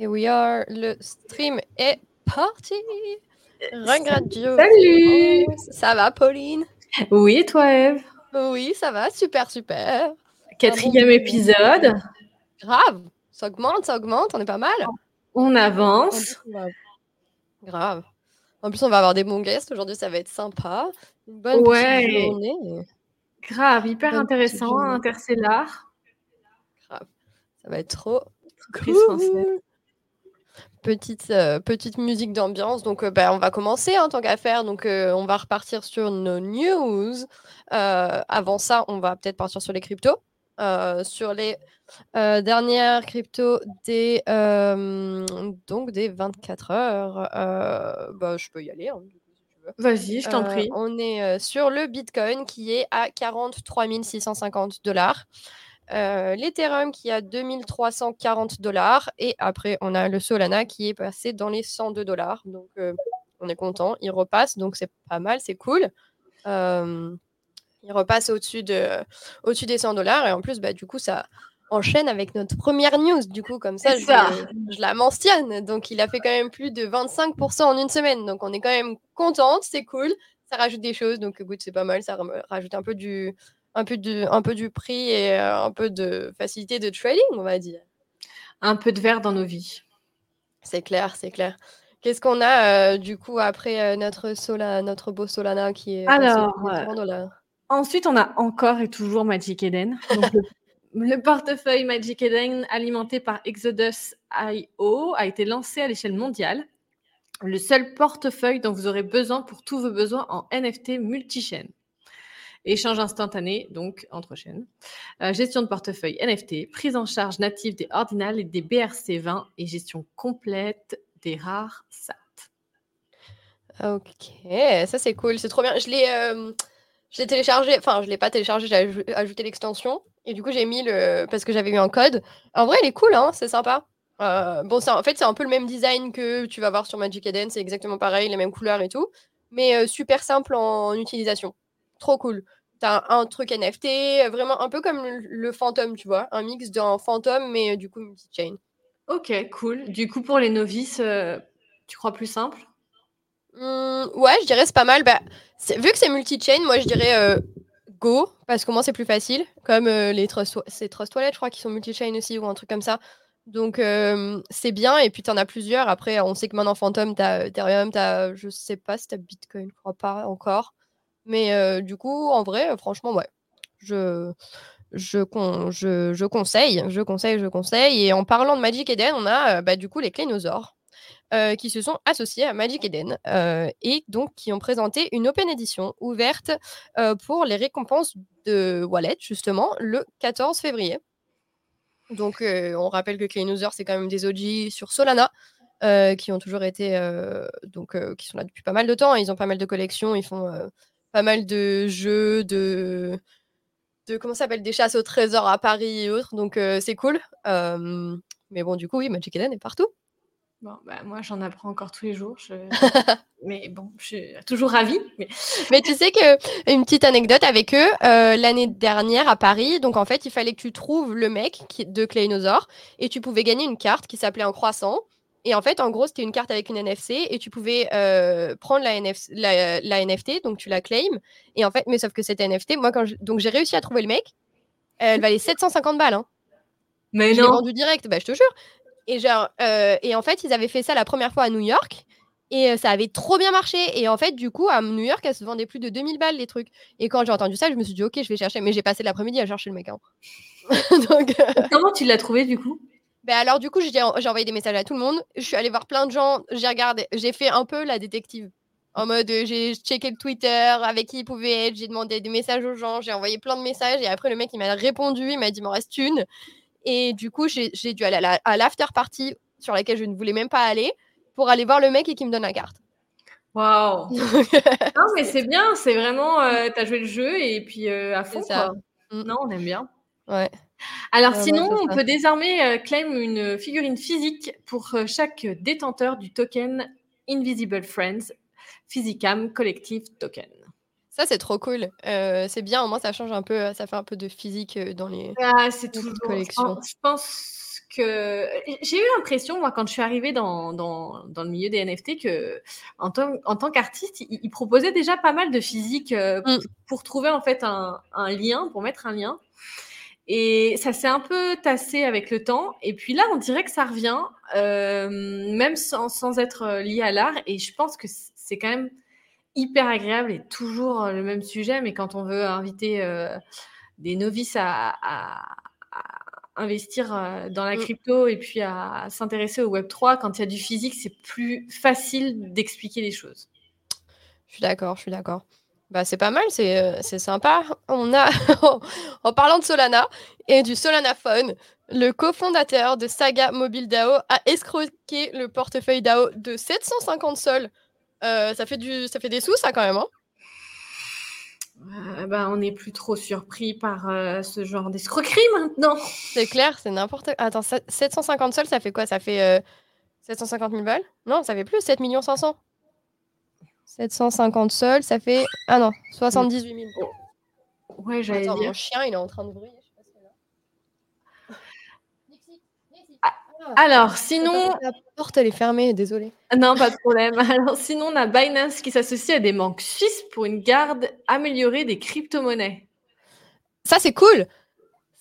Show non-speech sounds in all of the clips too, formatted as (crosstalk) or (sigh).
Here we are, le stream est parti. Radio. Salut Ça va, Pauline? Oui, et toi, Eve? Oui, ça va, super, super. Quatrième bon épisode. Grave, ça augmente, ça augmente, on est pas mal. On avance. on Grave. En plus, on va avoir des bons guests. Aujourd'hui, ça va être sympa. Une bonne Ouais. petite journée. Grave, hyper Bonne intéressant, interstellar. Grave. Ça va être trop cool. Petite, euh, petite musique d'ambiance. Donc, euh, bah, on va commencer en tant qu'à faire. Donc, euh, on va repartir sur nos news. Avant ça, on va peut-être partir sur les cryptos. Sur les dernières cryptos des, euh, donc des 24 heures. Bah, je peux y aller. hein. Vas-y, je t'en Euh, prie. on est euh, sur le Bitcoin qui est à 43 650 dollars. Euh, L'Ethereum qui à 2340 dollars. Et après, on a le Solana qui est passé dans les 102 dollars. Donc, euh, on est content. Il repasse. Donc, c'est pas mal. C'est cool. Euh, il repasse au-dessus de, au-dessus des 100 dollars. Et en plus, bah, du coup, ça enchaîne avec notre première news. Du coup, comme ça, je, je la mentionne. Donc, il a fait quand même plus de 25% en une semaine. Donc, on est quand même contente. C'est cool. Ça rajoute des choses. Donc, écoute, c'est pas mal. Ça rajoute un peu du, un peu du, un peu du prix et euh, un peu de facilité de trading, on va dire. Un peu de verre dans nos vies. C'est clair, c'est clair. Qu'est-ce qu'on a euh, du coup après euh, notre, Sola, notre beau Solana qui est Alors, euh, 30 dollars Ensuite, on a encore et toujours Magic Eden. Donc, le, (laughs) le portefeuille Magic Eden alimenté par Exodus.io a été lancé à l'échelle mondiale. Le seul portefeuille dont vous aurez besoin pour tous vos besoins en NFT multi-chaîne. Échange instantané, donc entre chaînes. Euh, gestion de portefeuille NFT, prise en charge native des ordinales et des BRC20 et gestion complète des rares SAT. Ok, ça c'est cool, c'est trop bien. Je l'ai euh, téléchargé, enfin je l'ai pas téléchargé, j'ai aj- ajouté l'extension et du coup j'ai mis le parce que j'avais eu un code. En vrai, il est cool, hein, c'est sympa. Euh, bon, en fait c'est un peu le même design que tu vas voir sur Magic Eden, c'est exactement pareil, les mêmes couleurs et tout, mais super simple en utilisation. Trop cool. T'as un, truc NFT, euh, vraiment un peu comme le, Phantom, tu vois, un mix d'un Phantom mais euh, du coup multi-chain. Ok, cool. Du coup, pour les novices, euh, tu crois plus simple? Mmh, ouais, je dirais c'est pas mal. Bah, c'est- vu que c'est multi-chain, moi je dirais euh, Go, parce qu'au moins c'est plus facile. Comme euh, les Trust, Trust Wallet, je crois, qui sont multi-chain aussi, ou un truc comme ça. Donc euh, c'est bien, et puis t'en as plusieurs. Après, on sait que maintenant Phantom, t'as Ethereum, t'as, je sais pas si t'as Bitcoin, je crois pas encore. Mais du coup, en vrai, franchement, ouais. Je, je, con- je, je conseille, je conseille, je conseille. Et en parlant de Magic Eden, on a bah, du coup les Clénosaures qui se sont associés à Magic Eden et donc qui ont présenté une open edition ouverte pour les récompenses de Wallet, justement, le 14 février. Donc, on rappelle que Cleanuser, c'est quand même des OG sur Solana. qui ont toujours été donc qui sont là depuis pas mal de temps ils ont pas mal de collections ils font pas mal de jeux de de comment ça s'appelle des chasses au trésor à Paris et autres donc euh, c'est cool Euh, mais bon du coup oui Magic Eden est partout Bon, bah, moi, j'en apprends encore tous les jours. je- (laughs) mais bon, je suis toujours ravie. Mais... (laughs) Mais tu sais que une petite anecdote avec eux, euh, l'année dernière à Paris, donc en fait, il fallait que tu trouves le mec qui, de Clénosaure et tu pouvais gagner une carte qui s'appelait un croissant. Et en fait, en gros, c'était une carte avec une NFC et tu pouvais euh, prendre la, NFC, la, la NFT, donc tu la claim. Et en fait, mais sauf que cette NFT, moi, quand je- donc j'ai réussi à trouver le mec, elle valait 750 balles. Hein. Mais Je l'ai non. vendu direct, bah, je te jure. Et, genre, euh, et en fait, ils avaient fait ça la première fois à New York. Et euh, ça avait trop bien marché. Et en fait, du coup, à New York, elle se vendait plus de 2000 balles, les trucs. Et quand j'ai entendu ça, je me suis dit, ok, je vais chercher. Mais j'ai passé l'après-midi à chercher le mec. hein. (laughs) Donc, euh, Comment tu l'as trouvé du coup? Ben alors, du coup, j'ai envoyé des messages à tout le monde. Je suis allée voir plein de gens. J'ai regardé, j'ai fait un peu la détective. En mode, euh, j'ai checké le Twitter, avec qui il pouvait être. J'ai demandé des messages aux gens. J'ai envoyé plein de messages. Et après, le mec, il m'a répondu. Il m'a dit, il m'en reste une. Et du coup, j'ai dû aller à la- à l'after party sur laquelle je ne voulais même pas aller pour aller voir le mec et qu'il me donne la carte. Waouh (laughs) Non, mais c'est bien, c'est vraiment. euh, T'as joué le jeu et puis euh, à fond, quoi. Mm. Non, on aime bien. ouais. Alors, sinon, on peut désormais euh, claim une figurine physique pour euh, chaque détenteur du token Invisible Friends Physicam Collective Token. Ça, c'est trop cool. Euh, c'est bien, au moins, ça change un peu. Ça fait un peu de physique euh, dans les. Ah, c'est toujours. petite Je pense, que j'ai eu l'impression, moi, quand je suis arrivée dans, dans, dans, le milieu des NFT, que en tant, en tant qu'artiste, il, proposait déjà pas mal de physique euh, mm. pour, trouver en fait un, un, lien, pour mettre un lien. Et ça s'est un peu tassé avec le temps. Et puis là, on dirait que ça revient, euh, même sans, sans, être lié à l'art. Et je pense que c'est quand même hyper agréable et toujours le même sujet. Mais quand on veut inviter euh, des novices à, à investir euh, dans la mmh. crypto et puis à s'intéresser au Web 3, quand il y a du physique, c'est plus facile d'expliquer les choses. Je suis d'accord, je suis d'accord. Bah, c'est pas mal, c'est, euh, sympa. On a, (laughs) en parlant de Solana et du Solana Phone, le cofondateur de Saga Mobile DAO a escroqué le portefeuille DAO de 750 sols. Euh, ça, fait du, ça fait des sous, ça, quand même. Hein euh, bah, on n'est plus trop surpris par euh, ce genre d'escroquerie maintenant. C'est clair, c'est n'importe quoi. Attends, 750 sols, ça fait quoi? Ça fait 750 000 balles? Non, ça fait plus, 7 500. 750 sols, ça fait. Ah non, 78 000. Ouais, j'allais dire. Mon chien, il est en train de brûler. Alors, sinon. La porte, elle est fermée, désolée. Non, pas de problème. (laughs) Alors, sinon, on a Binance qui s'associe à des banques suisses pour une garde améliorée des crypto-monnaies. Ça, c'est cool.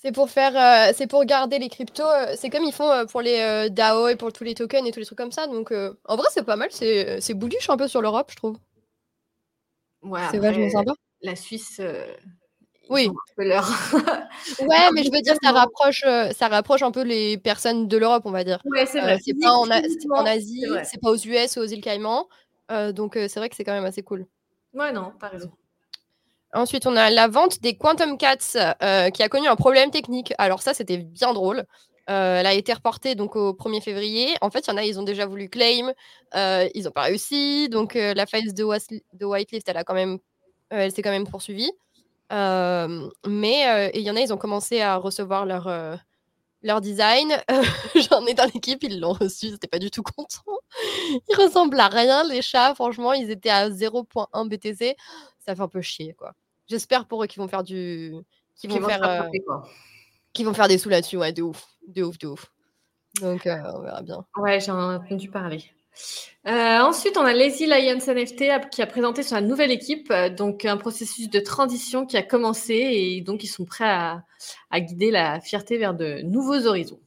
C'est pour faire, euh, c'est pour garder les cryptos. Euh, c'est comme ils font euh, pour les DAO et pour tous les tokens et tous les trucs comme ça. Donc, en vrai, c'est pas mal. C'est, c'est un peu sur l'Europe, je trouve. Ouais, c'est vachement sympa. La Suisse, oui. (laughs) ouais, mais je veux dire, ça rapproche, ça rapproche un peu les personnes de l'Europe, on va dire. Ouais, c'est vrai. C'est pas en, Asie, c'est pas aux US ou aux îles Caïmans. Donc, c'est vrai que c'est quand même assez cool. Ouais, non, t'as raison. Ensuite, on a la vente des Quantum Cats qui a connu un problème technique. Alors, ça, c'était bien drôle. elle a été reportée donc au 1er février. En fait, il y en a, ils ont déjà voulu claim. ils n'ont pas réussi. Donc, la phase de, de whitelist, elle, a quand même, elle s'est quand même poursuivie mais il y en a, ils ont commencé à recevoir leur, leur design. (laughs) J'en ai dans l'équipe, ils l'ont reçu, n'étaient pas du tout contents. Ils ressemblent à rien, les chats. Franchement, ils étaient à 0.1 BTC. Ça fait un peu chier, quoi. J'espère pour eux qu'ils vont faire du. Qu'ils vont, faire. Qu'ils vont faire des sous là-dessus, ouais, de ouf. De ouf, de ouf. Donc, on verra bien. Ouais, j'en ai entendu parler. Euh, ensuite, on a Lazy Lions NFT qui a présenté sa nouvelle équipe, euh, donc un processus de transition qui a commencé et donc ils sont prêts à, guider la fierté vers de nouveaux horizons.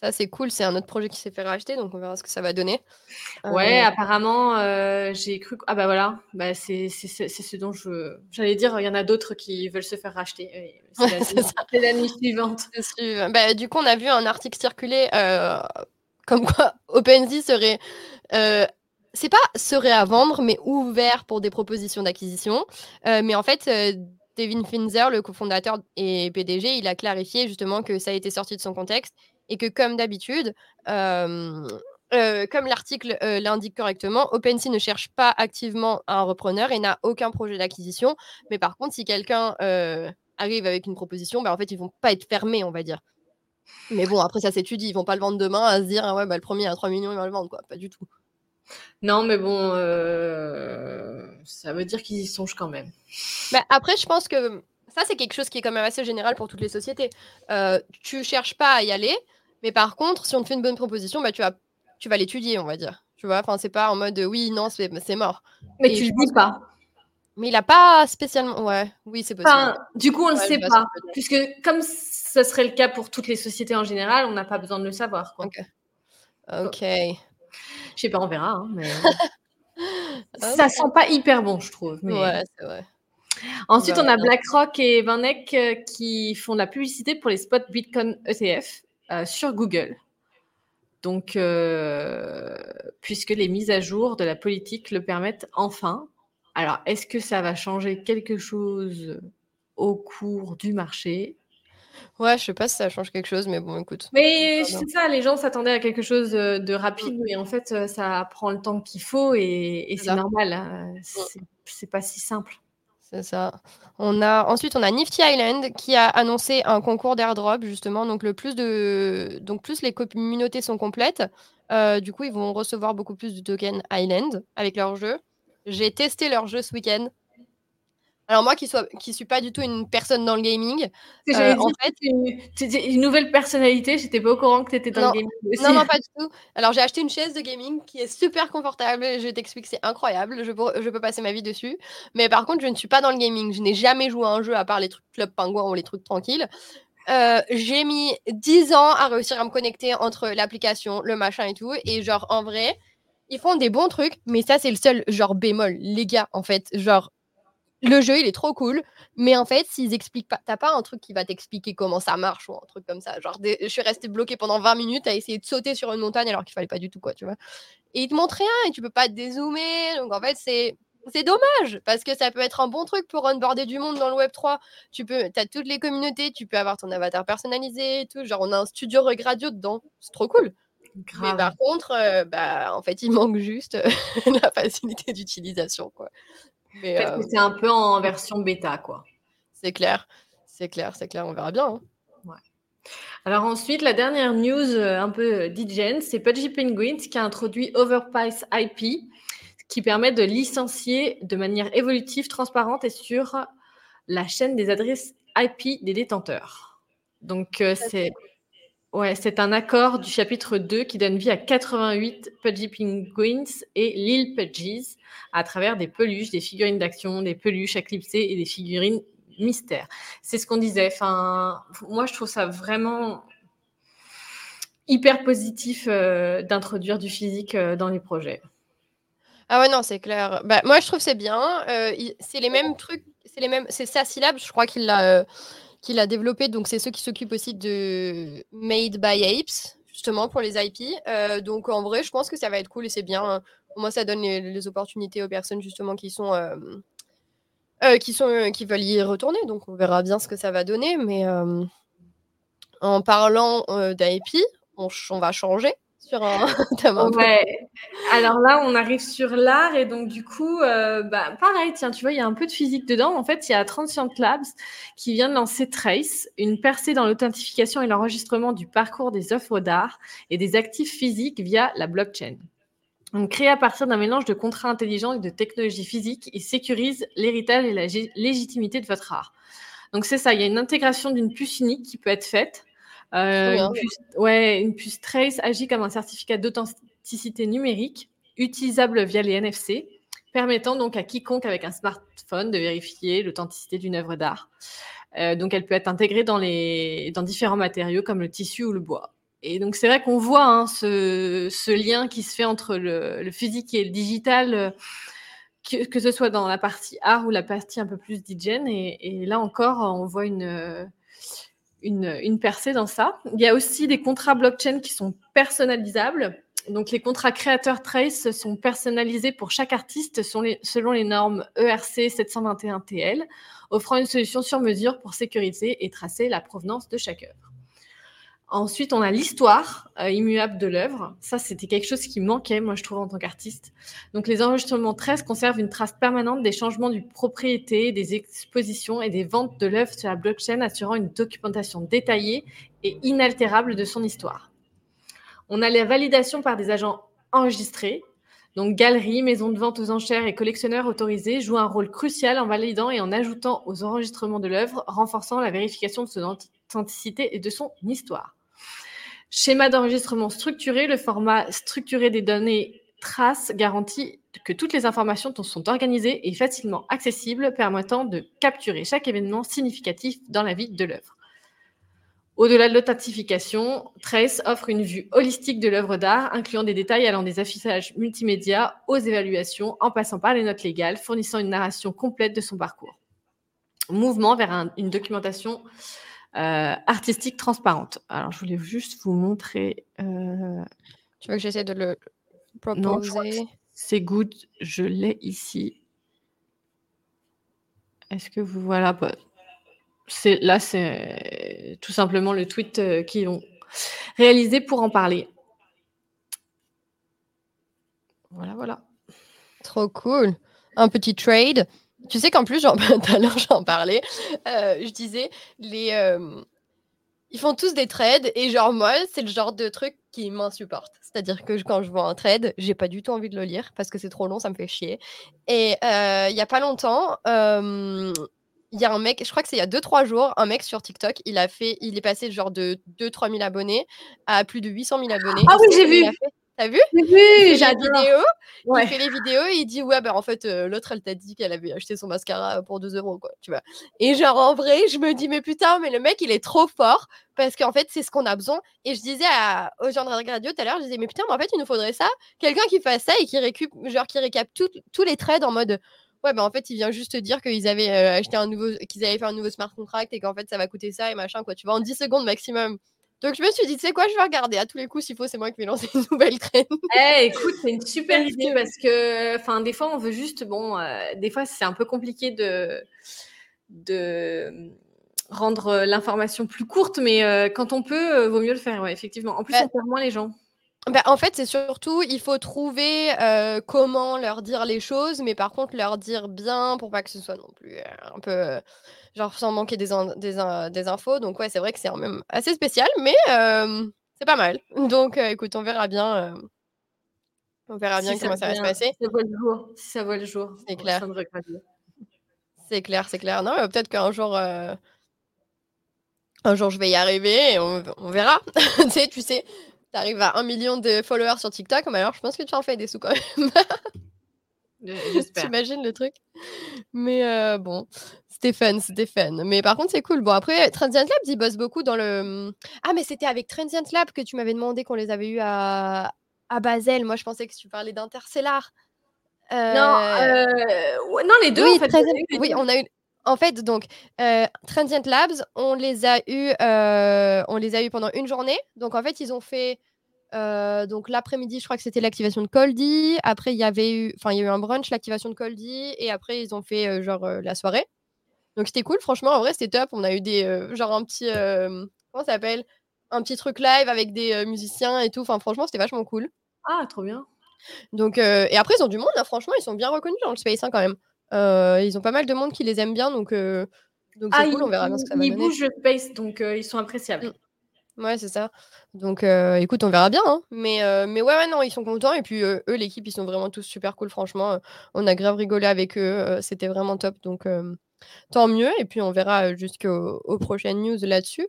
Ça, c'est cool. C'est un autre projet qui s'est fait racheter, donc on verra ce que ça va donner. Ouais, euh, apparemment, j'ai cru. Ah, bah voilà, bah, c'est ce dont je. J'allais dire, il y en a d'autres qui veulent se faire racheter. (laughs) C'est la, nuit suivante. Bah, du coup, on a vu un article circuler comme quoi (laughs) OpenSea serait. Euh, c'est pas serait à vendre, mais ouvert pour des propositions d'acquisition. Euh, mais en fait, euh, Devin Finzer, le cofondateur et PDG, il a clarifié justement que ça a été sorti de son contexte et que, comme d'habitude, comme l'article l'indique correctement, OpenSea ne cherche pas activement un repreneur et n'a aucun projet d'acquisition. Mais par contre, si quelqu'un arrive avec une proposition, bah, en fait, ils vont pas être fermés, on va dire. Mais bon, après, ça s'étudie. Ils vont pas le vendre demain à se dire, ah ouais, bah, le premier à 3 millions, il va le vendre, quoi. Pas du tout. Non, mais bon, ça veut dire qu'ils y songent quand même. Bah, après, je pense que ça, c'est quelque chose qui est quand même assez général pour toutes les sociétés. Euh, tu cherches pas à y aller, mais par contre, si on te fait une bonne proposition, bah, tu vas, tu vas l'étudier, on va dire. Tu vois, enfin, c'est pas en mode oui, non, c'est mort. Mais tu le dis pas. Mais il a pas spécialement. Ouais, oui, c'est possible. Enfin, du coup, on ne le sait pas. Puisque, comme ce serait le cas pour toutes les sociétés en général, on n'a pas besoin de le savoir. Quoi. Ok. Ok. Je sais pas, on verra. Hein, mais... (laughs) ça sent pas hyper bon, je trouve. Ouais, c'est vrai. Ensuite, on a BlackRock et Vanek euh, qui font de la publicité pour les spots Bitcoin ETF sur Google. Donc, euh, puisque les mises à jour de la politique le permettent enfin. Alors, est-ce que ça va changer quelque chose au cours du marché? Ouais, je sais pas si ça change quelque chose, mais bon, écoute. Mais c'est ça, les gens s'attendaient à quelque chose de rapide, mais en fait, ça prend le temps qu'il faut et, c'est normal. Hein, mmh. C'est pas si simple. C'est ça. On a ensuite on a Nifty Island qui a annoncé un concours d'airdrop justement. Donc le plus de donc plus les communautés sont complètes, euh, du coup ils vont recevoir beaucoup plus de tokens Island avec leur jeu. J'ai testé leur jeu ce week-end. Alors moi qui ne qui suis pas du tout une personne dans le gaming, euh, en fait, une, une, nouvelle personnalité, j'étais pas au courant que tu étais dans le gaming aussi. Non, non, pas du tout. Alors j'ai acheté une chaise de gaming qui est super confortable, je t'explique, c'est incroyable, je peux, je peux passer ma vie dessus. Mais par contre, je ne suis pas dans le gaming, je n'ai jamais joué à un jeu à part les trucs Club Penguin ou les trucs tranquilles. Euh, j'ai mis 10 ans à réussir à me connecter entre l'application, le machin et tout. Et genre, en vrai, ils font des bons trucs, mais ça, c'est le seul genre bémol. Les gars, en fait, genre, le jeu, il est trop cool, mais en fait, s'ils expliquent pas, t'as pas un truc qui va t'expliquer comment ça marche ou un truc comme ça. Genre, je suis restée bloquée pendant 20 minutes à essayer de sauter sur une montagne alors qu'il fallait pas du tout, quoi, tu vois. Et ils te montrent rien et tu peux pas te dézoomer. Donc, en fait, c'est. C'est dommage parce que ça peut être un bon truc pour onboarder du monde dans le Web 3. Tu peux, as toutes les communautés, tu peux avoir ton avatar personnalisé et tout. Genre, on a un studio regradio dedans. C'est trop cool. Mais par contre, euh, bah, en fait, il manque juste (laughs) la facilité d'utilisation. quoi. Euh, c'est un peu en version bêta, quoi. C'est clair, c'est clair, c'est clair, on verra bien. Hein. Alors ensuite, la dernière news euh, un peu euh, d'IGN, c'est Pudgy Penguins qui a introduit Overprice IP, qui permet de licencier de manière évolutive, transparente et sur la chaîne des adresses IP des détenteurs. Donc c'est Ouais, c'est un accord du chapitre 2 qui donne vie à 88 Pudgy Penguins et Lil Pudgies à travers des peluches, des figurines d'action, des peluches éclipsées et des figurines mystères. C'est ce qu'on disait. Enfin, moi, je trouve ça vraiment hyper positif euh, d'introduire du physique euh, dans les projets. Ah ouais, non, c'est clair. Bah, moi, je trouve c'est bien. Euh, c'est les mêmes trucs, c'est les mêmes, c'est sa syllabe, je crois qu'il l'a qu'il a développé. Donc, c'est ceux qui s'occupent aussi de Made by Apes, justement, pour les IP. Euh, donc, en vrai, je pense que ça va être cool et c'est bien. Au moins, ça donne les, opportunités aux personnes, justement, qui sont. Euh, euh, qui, sont, qui veulent y retourner. Donc, on verra bien ce que ça va donner. Mais en parlant d'IP, on, on, va changer (laughs) Alors là, on arrive sur l'art et donc du coup, euh, bah, pareil, tiens, tu vois, il y a un peu de physique dedans. En fait, il y a Transient Labs qui vient de lancer Trace, une percée dans l'authentification et l'enregistrement du parcours des œuvres d'art et des actifs physiques via la blockchain. Donc, créé à partir d'un mélange de contrats intelligents et de technologies physiques, il sécurise l'héritage et la légitimité de votre art. Donc, c'est ça, il y a une intégration d'une puce unique qui peut être faite euh, une, puce, ouais, une puce Trace agit comme un certificat d'authenticité numérique utilisable via les NFC, permettant donc à quiconque avec un smartphone de vérifier l'authenticité d'une œuvre d'art. Euh, donc elle peut être intégrée dans, les, dans différents matériaux comme le tissu ou le bois. Et donc c'est vrai qu'on voit hein, ce, ce, lien qui se fait entre le, le physique et le digital, euh, que, que, ce soit dans la partie art ou la partie un peu plus d'hygiène. Et, et, là encore, on voit une, une, percée dans ça. Il y a aussi des contrats blockchain qui sont personnalisables. Donc, les contrats créateurs Trace sont personnalisés pour chaque artiste selon les normes ERC 721TL, offrant une solution sur mesure pour sécuriser et tracer la provenance de chaque œuvre. Ensuite, on a l'histoire euh, immuable de l'œuvre. Ça, c'était quelque chose qui manquait, moi, je trouve, en tant qu'artiste. Donc, les enregistrements 13 conservent une trace permanente des changements du propriété, des expositions et des ventes de l'œuvre sur la blockchain, assurant une documentation détaillée et inaltérable de son histoire. On a la validation par des agents enregistrés. Donc, galeries, maisons de vente aux enchères et collectionneurs autorisés jouent un rôle crucial en validant et en ajoutant aux enregistrements de l'œuvre, renforçant la vérification de son authenticité et de son histoire. Schéma d'enregistrement structuré, le format structuré des données traces garantit que toutes les informations sont organisées et facilement accessibles, permettant de capturer chaque événement significatif dans la vie de l'œuvre. Au-delà de l'authentification, Trace offre une vue holistique de l'œuvre d'art, incluant des détails allant des affichages multimédia aux évaluations, en passant par les notes légales, fournissant une narration complète de son parcours. Mouvement vers une documentation artistique transparente. Alors, je voulais juste vous montrer. Euh, tu veux que j'essaie de le proposer? C'est good, je l'ai ici. Est-ce que vous voilà bah, c'est là c'est tout simplement le tweet euh, qu'ils ont réalisé pour en parler. Voilà voilà. Trop cool. Un petit trade. Tu sais qu'en plus, (laughs) tout à l'heure, j'en parlais. Euh, je disais, les, euh, ils font tous des trades et genre moi, c'est le genre de truc qui m'insupporte. C'est-à-dire que quand je vois un trade, j'ai pas du tout envie de le lire parce que c'est trop long, ça me fait chier. Et euh, il y a pas longtemps, euh, il y a un mec, je crois que c'est il y a 2-3 jours, un mec sur TikTok, il a fait, il est passé genre de 2-3 000 abonnés à plus de 800 000 abonnés. Ah oui, j'ai vu. T'as vu? J'ai vu, il fait, les j'adore. Ouais. il fait les vidéos et il dit ouais bah en fait euh, l'autre elle t'a dit qu'elle avait acheté son mascara pour 2 euros quoi tu vois. Et genre en vrai je me dis mais putain mais le mec il est trop fort parce qu'en fait c'est ce qu'on a besoin. Et je disais à, aux gens de Rad Radio tout à l'heure je disais mais putain mais en fait il nous faudrait ça. Quelqu'un qui fasse ça et qui récup genre qui récap tout- tous les trades en mode ouais bah en fait il vient juste te dire qu'ils avaient euh, acheté un nouveau qu'ils avaient fait un nouveau smart contract et qu'en fait ça va coûter ça et machin quoi tu vois en 10 secondes maximum donc je me suis dit tu sais quoi je vais regarder à tous les coups s'il faut c'est moi qui vais lancer (laughs) une nouvelle trend Eh, écoute, c'est une super idée parce que, enfin, des fois, on veut juste, bon, euh, des fois, c'est un peu compliqué de, de rendre euh, l'information plus courte, mais euh, quand on peut, euh, vaut mieux le faire, ouais, effectivement. En plus, Bah, on perd moins les gens. Bah, en fait, c'est surtout, il faut trouver euh, comment leur dire les choses, mais par contre, leur dire bien pour pas que ce soit non plus euh, un peu, euh, genre, sans manquer des, in- des, in- des infos. Donc, ouais, c'est vrai que c'est quand même assez spécial, mais c'est pas mal. (laughs) Donc, écoute, on verra bien. on verra bien comment ça va se passer. Si ça voit le jour. Si ça voit le jour. C'est clair. C'est clair, c'est clair. Non, peut-être qu'un jour, un jour, je vais y arriver et on, on verra. (laughs) tu sais, tu sais, t'arrives à un million de followers sur TikTok, mais alors je pense que tu en fais des sous quand même. Euh, (laughs) J'espère. T'imagines le truc Mais euh, bon, c'était fun, c'était fun. Mais par contre, c'est cool. Bon, après, Transient Lab, ils bossent beaucoup dans le. Ah, mais c'était avec Transient Lab que tu m'avais demandé qu'on les avait eus à, à Basel. Moi, je pensais que tu parlais d'Interstellar. Non, Euh, ouais, non, les deux, oui, en fait. Transient- eu oui, on a eu. En fait, donc, euh, Transient Labs, on les a eu, euh, on les a eu pendant une journée. Donc, en fait, ils ont fait. Euh, donc l'après-midi, je crois que c'était l'activation de Coldy. Après, il y avait eu, enfin, il y a eu un brunch, l'activation de Coldy, et après ils ont fait euh, genre euh, la soirée. Donc c'était cool, franchement, en vrai c'était top. On a eu des, genre un petit, comment ça s'appelle, un petit truc live avec des musiciens et tout. Enfin, franchement, c'était vachement cool. Ah, trop bien. Donc, et après, ils ont du monde, hein, franchement, ils sont bien reconnus dans le space hein, quand même. Ils ont pas mal de monde qui les aime bien, donc donc c'est Ah, cool, on verra bien ce que ça va ils bougent le space, donc ils sont appréciables. Ouais, c'est ça. Donc, euh, écoute, on verra bien. hein. Mais, euh, mais ouais, ouais, non, ils sont contents. Et puis, euh, eux, l'équipe, ils sont vraiment tous super cool. Franchement, euh, on a grave rigolé avec eux. C'était vraiment top. Donc, tant mieux. Et puis, on verra jusqu'aux aux prochaines news là-dessus.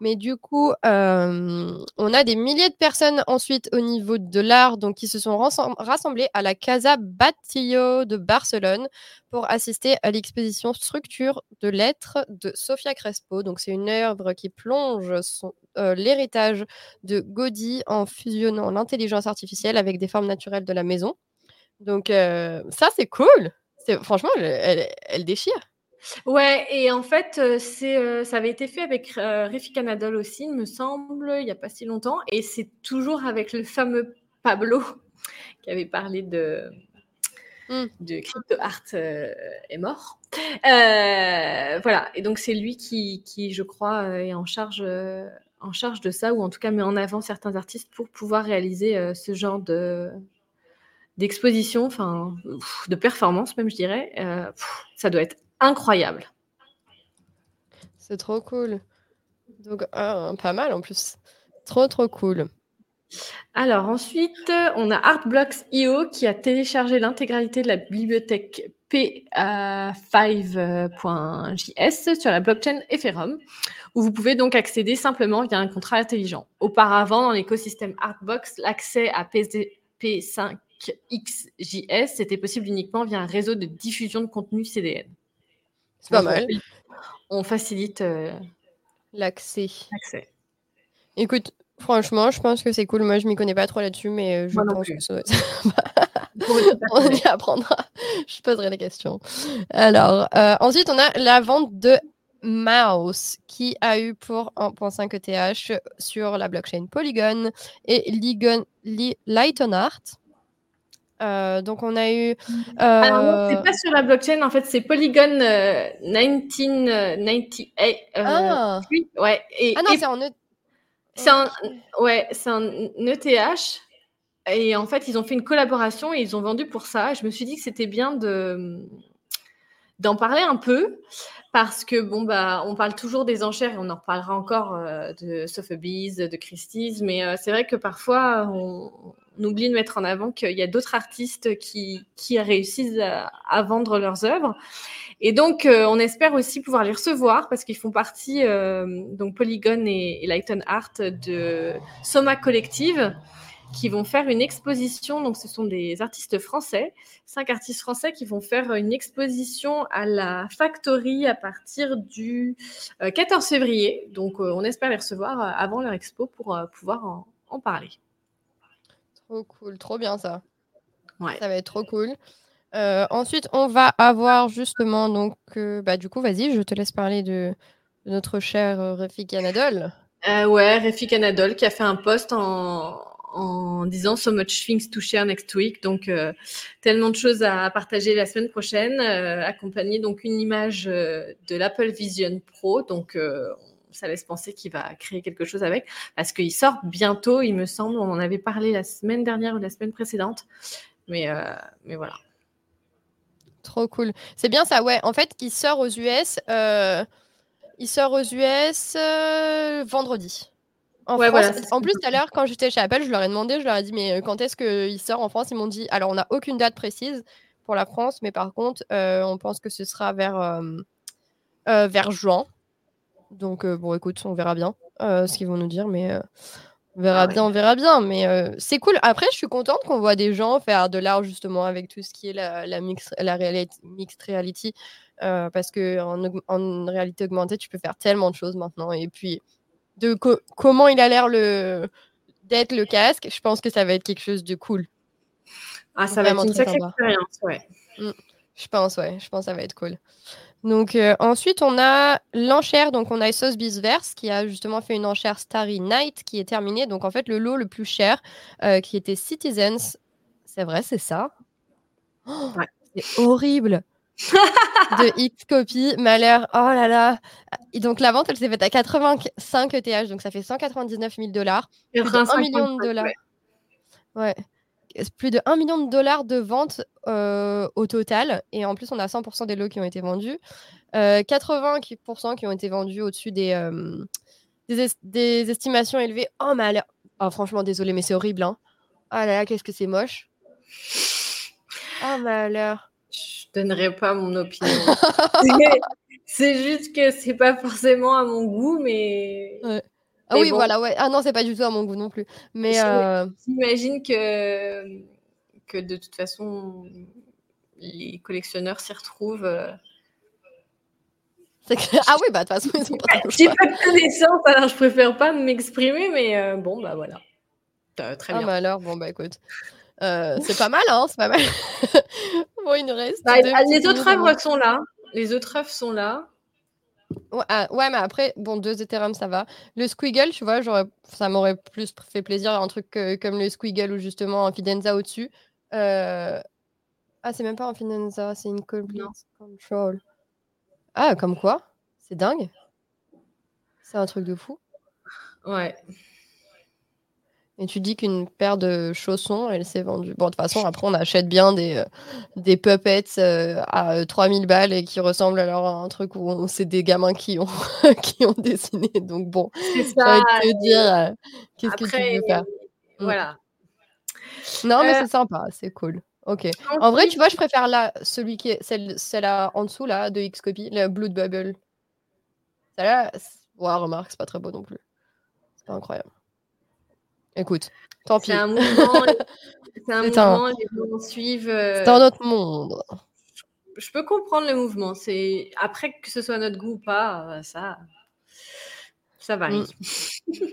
Mais du coup, on a des milliers de personnes ensuite au niveau de l'art donc, qui se sont rassem- rassemblées à la Casa Batlló de Barcelone pour assister à l'exposition Structure de lettres de Sofia Crespo. Donc, c'est une œuvre qui plonge son- euh, l'héritage de Gaudí en fusionnant l'intelligence artificielle avec des formes naturelles de la maison. Donc, euh, ça, c'est cool. Franchement, elle, elle- elle déchire. Ouais, et en fait, euh, c'est, ça avait été fait avec Refika Nadal aussi, il me semble, il n'y a pas si longtemps. Et c'est toujours avec le fameux Pablo (laughs) qui avait parlé de, Mm. de Crypto Art euh, est mort. Euh, voilà, et donc c'est lui qui, qui, je crois, est en charge, euh, en charge de ça, ou en tout cas met en avant certains artistes pour pouvoir réaliser euh, ce genre de d'exposition, enfin, de performance même, je dirais. Euh, ça doit être incroyable. C'est trop cool. Donc, pas mal en plus. Trop, trop cool. Alors ensuite, on a Artblocks.io qui a téléchargé l'intégralité de la bibliothèque P5.js sur la blockchain Ethereum, où vous pouvez donc accéder simplement via un contrat intelligent. Auparavant, dans l'écosystème Artbox, l'accès à P5XJS était possible uniquement via un réseau de diffusion de contenu CDN. C'est pas mal. On facilite euh, L'accès. Écoute, franchement, je pense que c'est cool. Moi, je m'y connais pas trop là-dessus, mais euh, je Moi pense que ça doit être- (laughs) (laughs) on y apprendra. Je poserai des questions. Alors, euh, ensuite, on a la vente de Mouse qui a eu pour 1.5 ETH sur la blockchain Polygon et Ligon, Li, Lightonart. Euh, donc, on a eu. Alors non, euh, c'est pas sur la blockchain, en fait, c'est Polygon euh, 1998. Euh, Ah. oui, ouais. Et, ah non, et c'est en. E- c'est un, Ok. ouais, c'est un ETH. Et en fait, ils ont fait une collaboration et ils ont vendu pour ça. Je me suis dit que c'était bien de, d'en parler un peu parce que bon bah on parle toujours des enchères et on en reparlera encore euh, de Sotheby's, de Christie's, mais euh, c'est vrai que parfois on, oublie de mettre en avant qu'il y a d'autres artistes qui, qui réussissent à, vendre leurs œuvres. Et donc, euh, on espère aussi pouvoir les recevoir parce qu'ils font partie, donc Polygon et, et Lighton Art de Soma Collective, qui vont faire une exposition. Donc, ce sont des artistes français, cinq artistes français qui vont faire une exposition à la Factory à partir du 14 euh, février. Donc, euh, on espère les recevoir euh, avant leur expo pour pouvoir en, parler. Trop cool, trop bien ça. Ouais. Ça va être trop cool. ensuite, on va avoir justement, donc, bah, du coup, vas-y, je te laisse parler de, notre cher Rafik Anadol. ouais, Rafik Anadol qui a fait un post en, en disant so much things to share next week. Donc, euh, tellement de choses à partager la semaine prochaine, euh, accompagné donc une image euh, de l'Apple Vision Pro. Donc, ça laisse penser qu'il va créer quelque chose avec, parce qu'il sort bientôt, il me semble. On en avait parlé la semaine dernière ou la semaine précédente. Mais, mais voilà. Trop cool. C'est bien ça, ouais. En fait, il sort aux US. il sort aux US vendredi. En, plus, tout à l'heure, quand j'étais chez Apple, je leur ai demandé, je leur ai dit, mais euh, quand est-ce qu'il sort en France? Ils m'ont dit, alors on n'a aucune date précise pour la France, mais par contre, euh, on pense que ce sera vers, euh, vers juin. Donc, bon, écoute, on verra bien ce qu'ils vont nous dire, mais on verra ah bien, on verra bien. Mais c'est cool. Après, je suis contente qu'on voit des gens faire de l'art justement avec tout ce qui est la, la, mix, la réalité, mixed reality. parce que en, réalité augmentée, tu peux faire tellement de choses maintenant. Et puis, de comment il a l'air le d'être le casque, je pense que ça va être quelque chose de cool. Ah, ça va être une sacrée expérience, ouais. Mm. Je pense, ouais, je pense que ça va être cool. Donc euh, ensuite, on a l'enchère. Donc on a Sotheby's Verse qui a justement fait une enchère Starry Night qui est terminée. Donc en fait, le lot le plus cher euh, qui était Citizens. C'est vrai, c'est ça? Oh, (gasps) c'est horrible de X copy malheur. Oh là là. Et donc la vente, elle s'est faite à 85 ETH, donc ça fait 199 000 dollars. Plus de 1 million de dollars. Ouais. Plus de 1 million de dollars de vente euh, au total. Et en plus, on a 100% des lots qui ont été vendus. 80% euh, qui ont été vendus au-dessus des, euh, des, estimations élevées. Oh malheur. Oh, franchement, désolé, mais c'est horrible. Hein. Oh là là, qu'est-ce que c'est moche. Oh malheur je donnerai pas mon opinion. (laughs) c'est juste que c'est pas forcément à mon goût, mais. Ah oui, voilà, ouais. Ah non, c'est pas du tout à mon goût non plus. Mais euh... j'imagine que que de toute façon les collectionneurs s'y retrouvent. Euh. Ah oui, bah de toute façon, ils sont pas (laughs) J'ai pas de connaissances, alors je préfère pas m'exprimer, mais euh, bon, bah voilà. Très ah, bien. Ah bah alors, bon, bah écoute. Euh, c'est pas mal, hein, c'est pas mal. (laughs) bon, il nous reste. Bah, les autres œuvres sont là. Les autres œuvres sont là. Ah, ouais, mais après, bon, deux Ethereum, ça va. Le Squiggle, tu vois, ça m'aurait plus fait plaisir, un truc comme le Squiggle ou justement un Fidenza au-dessus. Euh, ah, c'est même pas un Fidenza, c'est une Complete Control. Ah, comme quoi? C'est dingue. C'est un truc de fou. Ouais. Et tu dis qu'une paire de chaussons, elle s'est vendue. Bon, de toute façon, après, on achète bien des, euh, des puppets euh, à 3000 balles et qui ressemblent alors à un truc où c'est des gamins qui ont, (laughs) qui ont dessiné. Donc, bon, ça. te dire euh, qu'est-ce que tu veux faire? Mm. Voilà. Non, mais c'est sympa, c'est cool. Ok. En vrai, tu vois, je préfère là, celui qui est celle, celle en dessous là de Xcopy, le Blood Bubble. Celle-là, ouais, remarque, c'est pas très beau non plus. C'est pas incroyable. Écoute, tant pis. (laughs) C'est un mouvement, c'est un mouvement, les gens suivent. Euh, c'est un autre monde. Je peux comprendre le mouvement. C'est après que ce soit notre goût ou pas, euh, ça, ça varie. Mm. (laughs)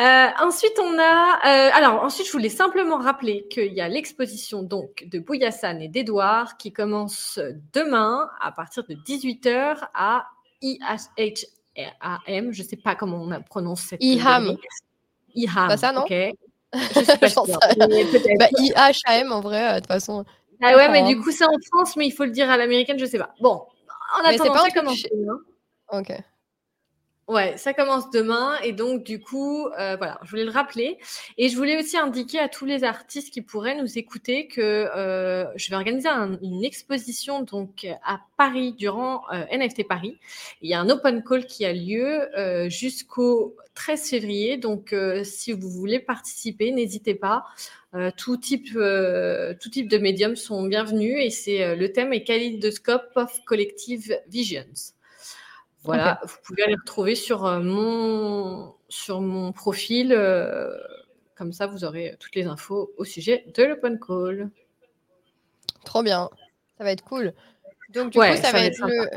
Euh, ensuite, on a. alors, ensuite, je voulais simplement rappeler qu'il y a l'exposition donc de Bouyassane et d'Edouard qui commence demain à partir de 18h à IHHAM. Je ne sais pas comment on prononce cette. IHAM. IHAM. Pas ça, non Ok. (laughs) Je pas bah, IHAM en vrai, euh, de toute façon. Ah ouais, mais du coup, c'est en France, mais il faut le dire à l'américaine, je sais pas. Bon, en attendant, ça commence. Ok. Ouais, ça commence demain et donc du coup, euh, voilà, je voulais le rappeler et je voulais aussi indiquer à tous les artistes qui pourraient nous écouter que euh, je vais organiser une exposition donc à Paris durant euh, NFT Paris. Il y a un open call qui a lieu jusqu'au 13 février, donc si vous voulez participer, n'hésitez pas. tout type, tout type de médiums sont bienvenus et c'est le thème est Kaleidoscope of Collective Visions. Voilà, vous pouvez aller retrouver sur euh, mon, sur mon profil. Euh, comme ça, vous aurez toutes les infos au sujet de l'open call. Trop bien. Ça va être cool. Donc, du coup, ça, va, être, le.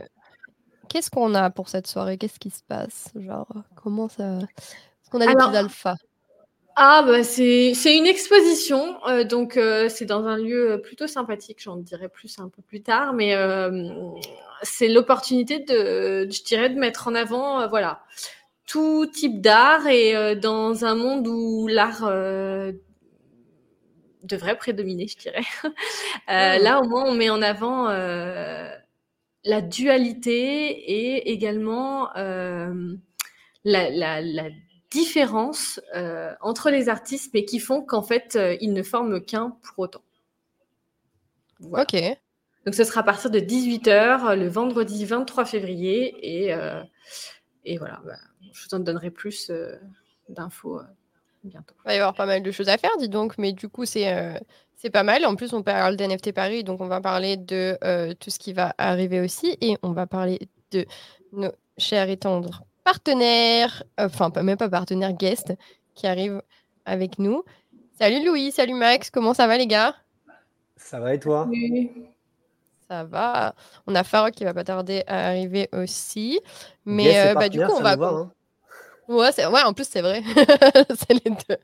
Qu'est-ce qu'on a pour cette soirée? Qu'est-ce qui se passe? Genre, comment ça? Est-ce qu'on a des petits alphas ah bah c'est une exposition, euh, donc c'est dans un lieu plutôt sympathique, j'en dirai plus un peu plus tard, mais c'est l'opportunité de, je dirais, de mettre en avant, euh, voilà, tout type d'art et euh, dans un monde où l'art euh, devrait prédominer, je dirais. (laughs) Là, au moins, on met en avant la dualité et également la, différence entre les artistes, mais qui font qu'en fait, ils ne forment qu'un pour autant. Ok. Donc ce sera à partir de 18h le vendredi 23 février. Et, euh, et voilà, bah, je vous en donnerai plus euh, d'infos euh, bientôt. Il va y avoir pas mal de choses à faire, dis donc, mais du coup, c'est c'est pas mal. En plus, on parle d'NFT Paris, donc on va parler de tout ce qui va arriver aussi. Et on va parler de nos chers et tendres partenaires, enfin, même pas partenaires, guests qui arrivent avec nous. Salut Louis, salut Max, comment ça va les gars? Ça va et toi? Ça va. On a Farok qui va pas tarder à arriver aussi. Mais euh, bah, du coup, on va. Hein. Ouais, ouais, en plus, c'est vrai. (laughs) c'est les deux.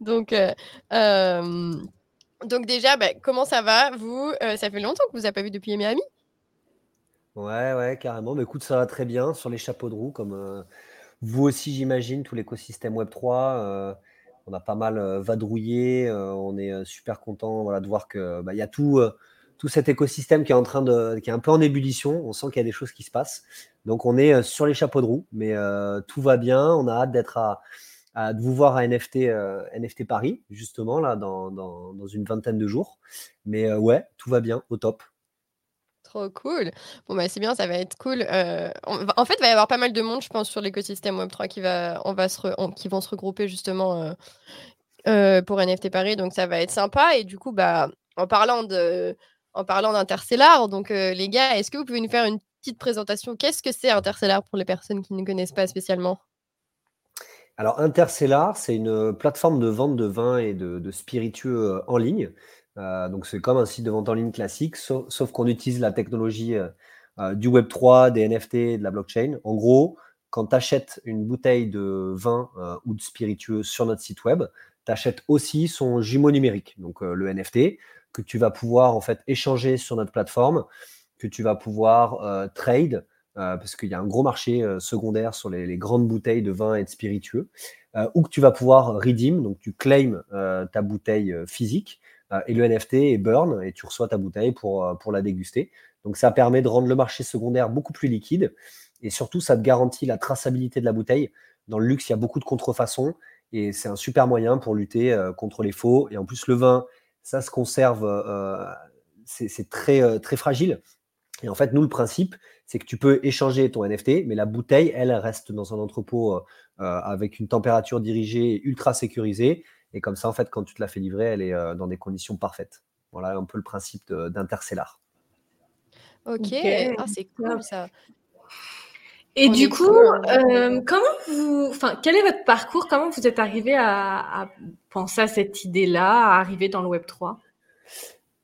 Donc, euh, euh, Donc déjà, bah, comment ça va Vous, ça fait longtemps que vous n'avez pas vu depuis Miami? Ouais, ouais, carrément. Mais écoute, ça va très bien sur les chapeaux de roue, comme vous aussi, j'imagine, tout l'écosystème Web3. on a pas mal vadrouillé. on est super content voilà, de voir qu'il bah, y a tout tout cet écosystème qui est en train de, qui est un peu en ébullition. On sent qu'il y a des choses qui se passent. Donc on est euh, sur les chapeaux de roue, mais euh, tout va bien. On a hâte d'être à, de vous voir à NFT, euh, NFT Paris, justement, là, dans, dans, une vingtaine de jours. Mais ouais, tout va bien, au top. Cool. Bon, bah, c'est bien, ça va être cool. en fait, il va y avoir pas mal de monde, je pense, sur l'écosystème Web3 qui, va, on va se qui vont se regrouper justement pour NFT Paris. Donc, ça va être sympa. Et du coup, bah, en parlant de, en parlant d'Interstellar. Donc, euh, les gars, est-ce que vous pouvez nous faire une petite présentation? Qu'est-ce que c'est Interstellar pour les personnes qui ne connaissent pas spécialement? Alors, Interstellar, c'est une plateforme de vente de vin et de, spiritueux euh, en ligne. Euh, donc, c'est comme un site de vente en ligne classique, sauf, qu'on utilise la technologie du Web3, des NFT, de la blockchain. En gros, quand tu achètes une bouteille de vin ou de spiritueux sur notre site web, tu achètes aussi son jumeau numérique, donc le NFT que tu vas pouvoir en fait échanger sur notre plateforme, que tu vas pouvoir euh, trade, euh, parce qu'il y a un gros marché euh, secondaire sur les, grandes bouteilles de vin et de spiritueux, ou que tu vas pouvoir redeem, donc tu claims ta bouteille physique, et le NFT est burn, et tu reçois ta bouteille pour, pour la déguster. Donc ça permet de rendre le marché secondaire beaucoup plus liquide, et surtout ça te garantit la traçabilité de la bouteille. Dans le luxe, il y a beaucoup de contrefaçons, et c'est un super moyen pour lutter contre les faux. Et en plus, le vin, ça se conserve, euh, c'est très, euh, fragile. Et en fait, nous, le principe, c'est que tu peux échanger ton NFT, mais la bouteille, elle, reste dans un entrepôt euh, avec une température dirigée ultra sécurisée. Et comme ça, en fait, quand tu te la fais livrer, elle est dans des conditions parfaites. Voilà un peu le principe d'Intercellar. Ok, ah, c'est cool ça. Et du coup, euh, comment vous, enfin, quel est votre parcours? Comment vous êtes arrivé à, penser à cette idée-là, à arriver dans le Web 3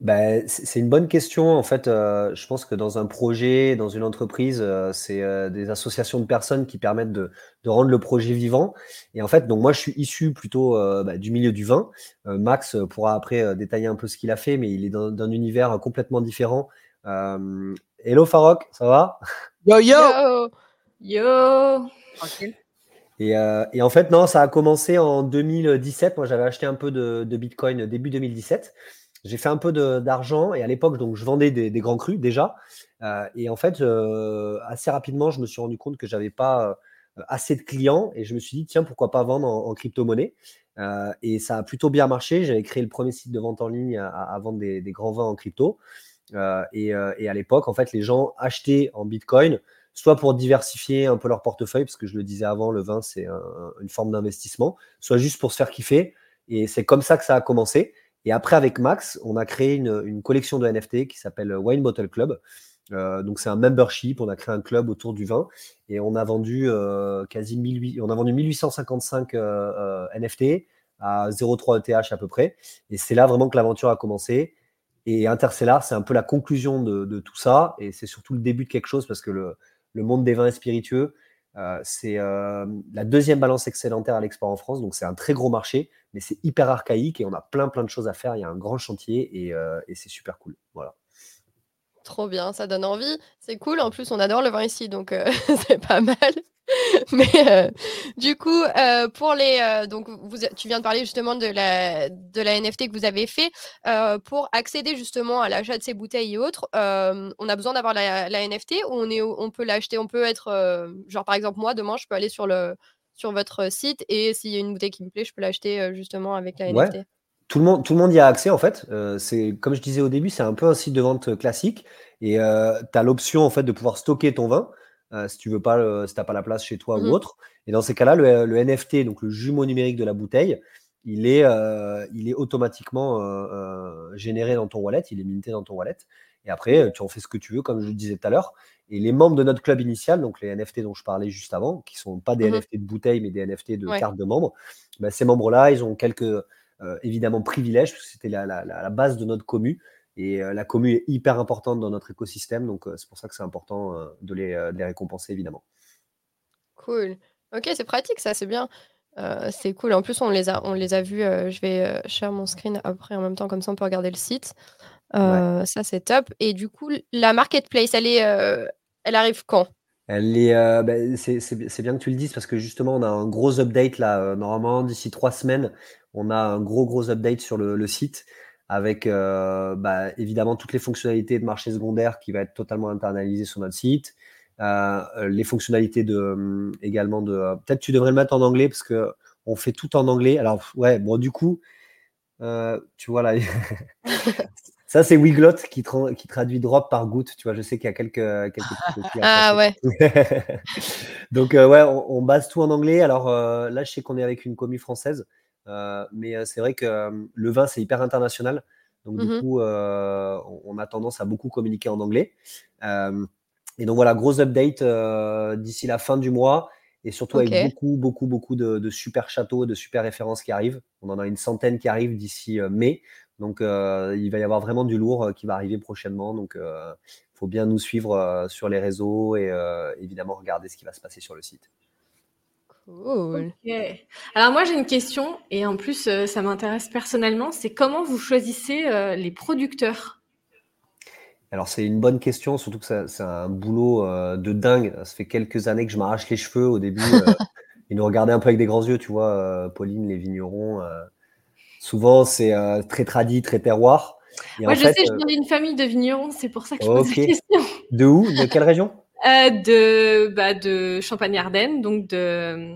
ben, c'est une bonne question. En fait, euh, je pense que dans un projet, dans une entreprise, euh, c'est des associations de personnes qui permettent de, rendre le projet vivant. Et en fait, donc moi, je suis issu plutôt bah, du milieu du vin. Max pourra après détailler un peu ce qu'il a fait, mais il est dans un univers complètement différent. hello Farok, ça va? Yo, yo Yo euh, Et, en fait, non, ça a commencé en 2017. Moi, j'avais acheté un peu de, Bitcoin début 2017. J'ai fait un peu d'argent et à l'époque, donc, je vendais des, grands crus déjà. Euh, et en fait, euh, assez rapidement, je me suis rendu compte que j'avais pas assez de clients et je me suis dit, tiens, pourquoi pas vendre en, crypto-monnaie Et ça a plutôt bien marché. J'avais créé le premier site de vente en ligne à, vendre des, grands vins en crypto. Et, à l'époque, en fait, les gens achetaient en Bitcoin soit pour diversifier un peu leur portefeuille, parce que je le disais avant, le vin, c'est une forme d'investissement, soit juste pour se faire kiffer. Et c'est comme ça que ça a commencé. Et après, avec Max, on a créé une, collection de NFT qui s'appelle Wine Bottle Club. Euh, donc c'est un membership, on a créé un club autour du vin et on a vendu euh, quasi 1800, on a vendu 1855 euh, NFT à 0,3 ETH à peu près. Et c'est là vraiment que l'aventure a commencé. Et Interstellar, c'est un peu la conclusion de, tout ça et c'est surtout le début de quelque chose parce que le, le monde des vins et spiritueux, euh, c'est euh, la deuxième balance excédentaire à l'export en France, donc c'est un très gros marché, mais c'est hyper archaïque et on a plein plein de choses à faire. Il y a un grand chantier et, euh, et c'est super cool. Voilà. Trop bien, ça donne envie. C'est cool. En plus, on adore le vin ici, donc (laughs) c'est pas mal. (laughs) Mais euh, du coup, euh, pour les, euh, donc vous, tu viens de parler justement de la, de la NFT que vous avez fait. pour accéder justement à l'achat de ces bouteilles et autres, on a besoin d'avoir la, NFT ou on, est, on peut l'acheter, on peut être, genre par exemple moi, demain, je peux aller sur, le, sur votre site et s'il y a une bouteille qui me plaît, je peux l'acheter justement avec la NFT. Tout le, monde, tout le monde y a accès en fait. c'est comme je disais au début, c'est un peu un site de vente classique et tu as l'option en fait de pouvoir stocker ton vin. Euh, si tu veux pas, euh, si t'as pas la place chez toi ou mmh autre. Et dans ces cas-là, le, NFT, donc le jumeau numérique de la bouteille, il est, euh, il est automatiquement généré dans ton wallet, il est minté dans ton wallet. Et après, tu en fais ce que tu veux, comme je le disais tout à l'heure. Et les membres de notre club initial, donc les NFT dont je parlais juste avant, qui sont pas des mmh NFT de bouteilles, mais des NFT de cartes de membres, bah, ces membres-là, ils ont quelques évidemment privilèges, parce que c'était la, la, base de notre commu. Et euh, la commune est hyper importante dans notre écosystème, donc euh, c'est pour ça que c'est important euh, de les, récompenser, évidemment. Cool. Ok, c'est pratique, ça, c'est bien. c'est cool. En plus, on les a, on les a vus. je vais share mon screen après en même temps, comme ça on peut regarder le site. Ça, c'est top. Et du coup, la marketplace, elle, est, elle arrive quand? Elle est, ben, c'est, bien que tu le dises parce que justement, on a un gros update là. normalement, d'ici trois semaines, on a un gros, gros update sur le site avec euh, bah, évidemment toutes les fonctionnalités de marché secondaire qui va être totalement internalisées sur notre site. Euh, les fonctionnalités de hum, également de euh, peut-être tu devrais le mettre en anglais parce que on fait tout en anglais. Alors ouais, bon du coup, tu vois là, (laughs) ça c'est Wiglot qui, qui, traduit drop par goutte. Tu vois, je sais qu'il y a quelques quelques ah ouais. (laughs) Donc ouais, on, on, base tout en anglais. Alors là, je sais qu'on est avec une commu française. Euh, mais euh, c'est vrai que euh, le vin, c'est hyper international. Donc, du mmh coup, on, a tendance à beaucoup communiquer en anglais. et donc, voilà, gros update d'ici la fin du mois. Et surtout avec beaucoup, beaucoup, beaucoup de, super châteaux, de super références qui arrivent. On en a une centaine qui arrivent d'ici mai. Donc, il va y avoir vraiment du lourd qui va arriver prochainement. Donc, il faut bien nous suivre sur les réseaux et évidemment regarder ce qui va se passer sur le site. Cool. Alors moi j'ai une question et en plus euh, ça m'intéresse personnellement, c'est comment vous choisissez euh, les producteurs? Alors c'est une bonne question, surtout que c'est un boulot euh, de dingue. Ça fait quelques années que je m'arrache les cheveux au début. (laughs) ils nous regardaient un peu avec des grands yeux, tu vois, Pauline, les vignerons. souvent c'est très tradit, très terroir. moi je sais, je viens d'une famille de vignerons, c'est pour ça que je pose la question. De où? De quelle région? De, bah, de Champagne-Ardenne, donc de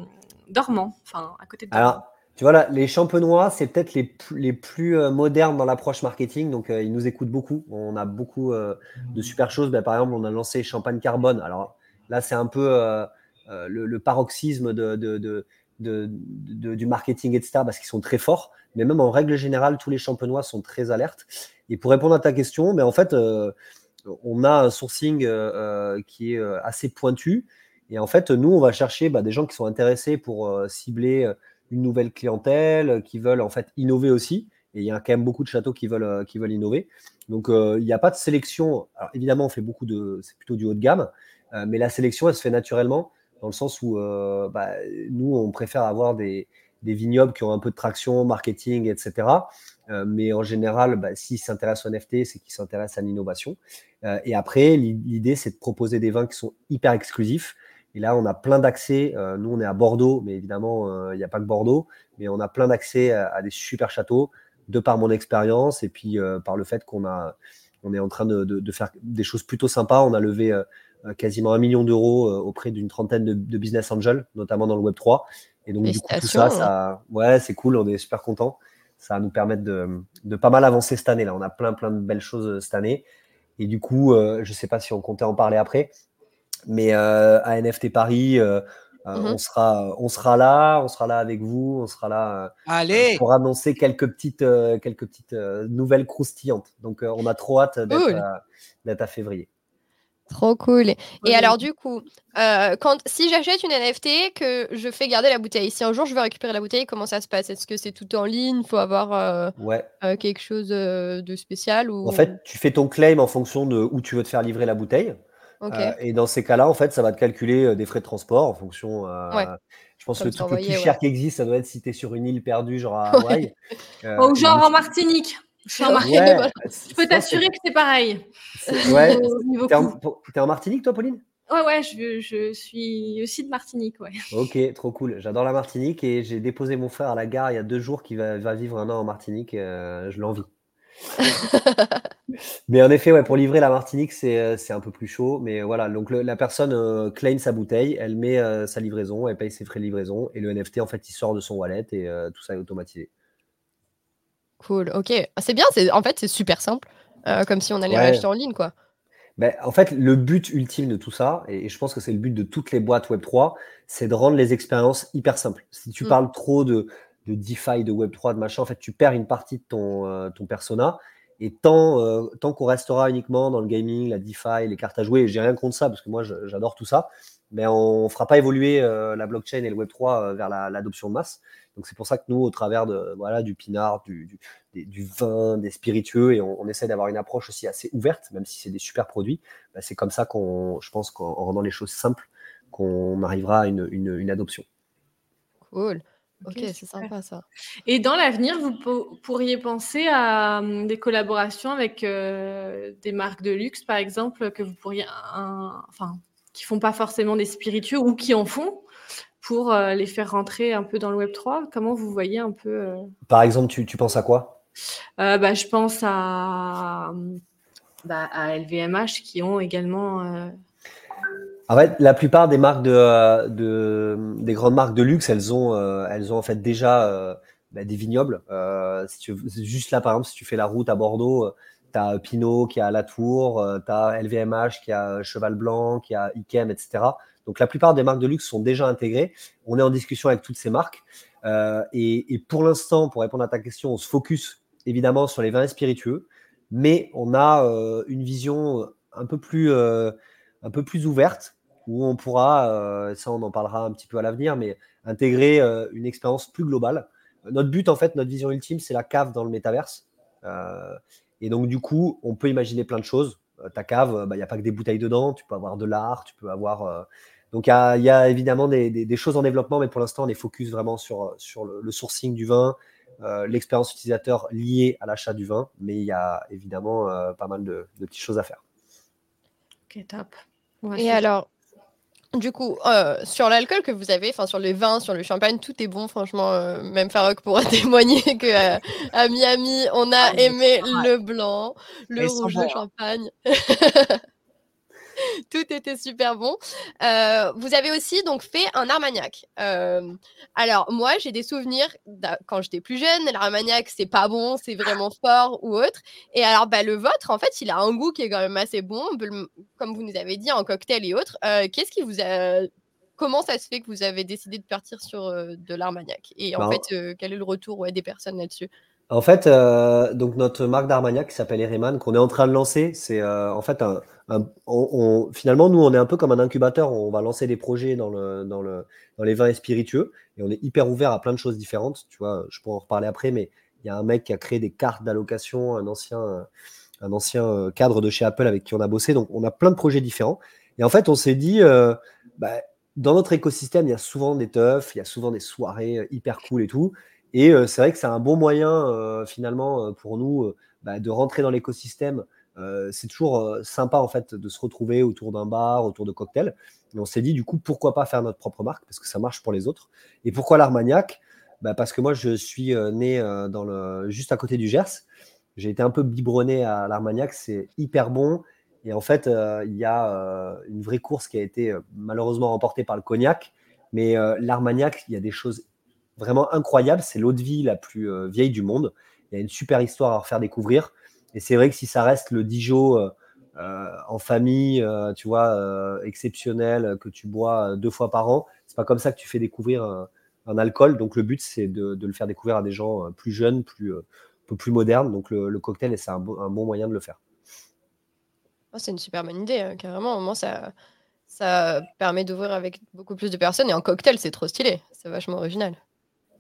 Dormant, enfin à côté de Dormant. Alors, tu vois, là, les champenois, c'est peut-être les, les plus euh, modernes dans l'approche marketing, donc euh, ils nous écoutent beaucoup. On a beaucoup de super choses. Bah, par exemple, on a lancé Champagne Carbone. Alors là, c'est un peu le, paroxysme de, de, de, du marketing, etc., parce qu'ils sont très forts. Mais même en règle générale, tous les champenois sont très alertes. Et pour répondre à ta question, mais en fait, on a un sourcing euh, euh, qui est euh, assez pointu. Et en fait, nous, on va chercher bah, des gens qui sont intéressés pour cibler une nouvelle clientèle, qui veulent en fait innover aussi. Et il y a quand même beaucoup de châteaux qui veulent, innover. Donc, il n'y a pas de sélection. Évidemment, on fait beaucoup de. C'est plutôt du haut de gamme. mais la sélection, elle se fait naturellement, dans le sens où bah, nous, on préfère avoir des vignobles qui ont un peu de traction, marketing, etc. Euh, mais en général, bah, s'ils s'intéressent au NFT, c'est qu'ils s'intéressent à l'innovation. Euh, et après, l'idée, c'est de proposer des vins qui sont hyper exclusifs. Et là, on a plein d'accès. Euh, nous, on est à Bordeaux, mais évidemment, il n'y a pas que Bordeaux. Mais on a plein d'accès à, des super châteaux, de par mon expérience et puis par le fait qu'on a, on est en train de, faire des choses plutôt sympas. On a levé quasiment un million d'euros auprès d'une trentaine de, business angels, notamment dans le Web 3. Et donc, du coup, tout ça, ça ouais, c'est cool, on est super content. Ça va nous permettre de, de, pas mal avancer cette année. Là, on a plein, plein de belles choses cette année. Et du coup, je ne sais pas si on comptait en parler après, mais à NFT Paris, euh, mmh on, sera, on sera là, on sera là avec vous, on sera là euh, pour annoncer quelques petites, euh, quelques petites nouvelles croustillantes. Donc, on a trop hâte d'être à, février. Trop cool. Et alors, du coup, quand, si j'achète une NFT, que je fais garder la bouteille, si un jour je veux récupérer la bouteille, comment ça se passe? Est-ce que c'est tout en ligne? Il faut avoir quelque chose de spécial ou... En fait, tu fais ton claim en fonction de où tu veux te faire livrer la bouteille. Euh, et dans ces cas-là, en fait, ça va te calculer euh, des frais de transport en fonction. Euh, je pense que le truc le plus cher qui existe, ça doit être si tu es sur une île perdue, genre à (laughs) Hawaï. Ou genre en Martinique. Je, peux t'assurer que c'est pareil. Ouais. (laughs) T'es en, en, Martinique, toi, Pauline? Ouais, ouais, je, je, suis aussi de Martinique, ouais. Ok, trop cool. J'adore la Martinique et j'ai déposé mon frère à la gare il y a deux jours qui va, va vivre un an en Martinique. je l'envie. (laughs) mais en effet, ouais, pour livrer la Martinique, c'est euh, un peu plus chaud. Mais voilà, donc la personne euh, claim sa bouteille, elle met euh, sa livraison, elle paye ses frais de livraison et le NFT, en fait, il sort de son wallet et tout ça est automatisé. Cool, ok. Ah, c'est bien, en fait, c'est super simple. comme si on allait acheter en ligne, quoi. Ben, en fait, le but ultime de tout ça, et, je pense que c'est le but de toutes les boîtes Web3, c'est de rendre les expériences hyper simples. Si tu mm. parles trop de, de DeFi, de Web3, de machin, en fait, tu perds une partie de ton, euh, ton persona. Et tant, euh, tant qu'on restera uniquement dans le gaming, la DeFi, les cartes à jouer, et j'ai rien contre ça, parce que moi, j'adore tout ça, mais on ne fera pas évoluer euh, la blockchain et le Web3 vers l'adoption de masse. Donc, c'est pour ça que nous, au travers de, voilà, du pinard, du, du, vin, des spiritueux, et on, essaie d'avoir une approche aussi assez ouverte, même si c'est des super produits, bah, c'est comme ça qu'on, je pense qu'en rendant les choses simples, qu'on arrivera à une, une, une adoption. Cool. Ok, c'est sympa ça. Et dans l'avenir, vous pourriez penser à hum, des collaborations avec euh, des marques de luxe, par exemple, que vous pourriez, enfin, qui font pas forcément des spiritueux ou qui en font, pour euh, les faire rentrer un peu dans le Web 3. Comment vous voyez un peu euh Par exemple, tu, tu penses à quoi? Bah, je pense à, bah, à LVMH qui ont également en fait, la plupart des marques de, de, des grandes marques de luxe, elles ont, euh, elles ont en fait déjà euh, bah, des vignobles. Euh, si tu, juste là, par exemple, si tu fais la route à Bordeaux, tu as Pinot qui a La Tour, tu as LVMH qui a Cheval Blanc, qui a Ikem, etc. Donc la plupart des marques de luxe sont déjà intégrées. On est en discussion avec toutes ces marques. Et, et, pour l'instant, pour répondre à ta question, on se focus évidemment sur les vins spiritueux, mais on a une vision un peu plus, un peu plus ouverte où on pourra, euh, ça on en parlera un petit peu à l'avenir, mais intégrer euh, une expérience plus globale. Notre but, en fait, notre vision ultime, c'est la cave dans le métaverse. Euh, et donc, du coup, on peut imaginer plein de choses. ta cave, bah, il n'y a pas que des bouteilles dedans, tu peux avoir de l'art, tu peux avoir... Donc, il y, a évidemment des, choses en développement, mais pour l'instant, on est focus vraiment sur, sur le, sourcing du vin, l'expérience utilisateur liée à l'achat du vin, mais il y a évidemment pas mal de, de, petites choses à faire. Ok, top. Et alors, du coup, euh, sur l'alcool que vous avez, enfin sur les vins, sur le champagne, tout est bon. Franchement, euh, même Farok pourra (laughs) témoigner que euh, à Miami, on a ah, aimé le blanc, le rouge, le champagne. (laughs) (laughs) Tout était super bon. Euh, vous avez aussi donc fait un Armagnac. Euh, alors moi j'ai des souvenirs quand j'étais plus jeune, l'Armagnac c'est pas bon, c'est vraiment fort ou autre. Et alors bah, le vôtre en fait il a un goût qui est quand même assez bon, comme vous nous avez dit en cocktail et autres. Euh, qu'est-ce qui vous a Comment ça se fait que vous avez décidé de partir sur de l'Armagnac? Et en bah, fait, quel est le retour ouais, des personnes là-dessus? En fait, euh, donc notre marque d'Armagnac qui s'appelle Ereman, qu'on est en train de lancer, c'est euh, en fait un, on, finalement nous on est un peu comme un incubateur, on va lancer des projets dans le dans le dans les vins et spiritueux et on est hyper ouvert à plein de choses différentes. Tu vois, je pourrais en reparler après, mais il y a un mec qui a créé des cartes d'allocation, un ancien un ancien euh, cadre de chez Apple avec qui on a bossé, donc on a plein de projets différents. Et en fait, on s'est dit, bah, dans notre écosystème, il y a souvent des teufs, il y a souvent des soirées hyper cool et tout. Et euh, c'est vrai que c'est un bon moyen euh, finalement euh, pour nous bah, de rentrer dans l'écosystème. c'est toujours sympa en fait de se retrouver autour d'un bar, autour de cocktails. Et on s'est dit du coup pourquoi pas faire notre propre marque parce que ça marche pour les autres. Et pourquoi l'Armagnac? Bah, Parce que moi je suis né juste à côté du Gers. J'ai été un peu biberonné à l'Armagnac, c'est hyper bon. Et en fait, il y a une vraie course qui a été malheureusement remportée par le cognac. Mais l'Armagnac, il y a des choses vraiment incroyables. C'est l'eau de vie la plus vieille du monde. Il y a une super histoire à refaire découvrir. Et c'est vrai que si ça reste le Dijon en famille, tu vois, exceptionnel, que tu bois deux fois par an, c'est pas comme ça que tu fais découvrir un, alcool. Donc le but, c'est de, le faire découvrir à des gens plus jeunes, plus, un peu plus modernes. Donc le, cocktail, c'est un, bon moyen de le faire. Oh, c'est une super bonne idée, hein, carrément. Au moins, ça, ça permet d'ouvrir avec beaucoup plus de personnes. Et en cocktail, c'est trop stylé. C'est vachement original.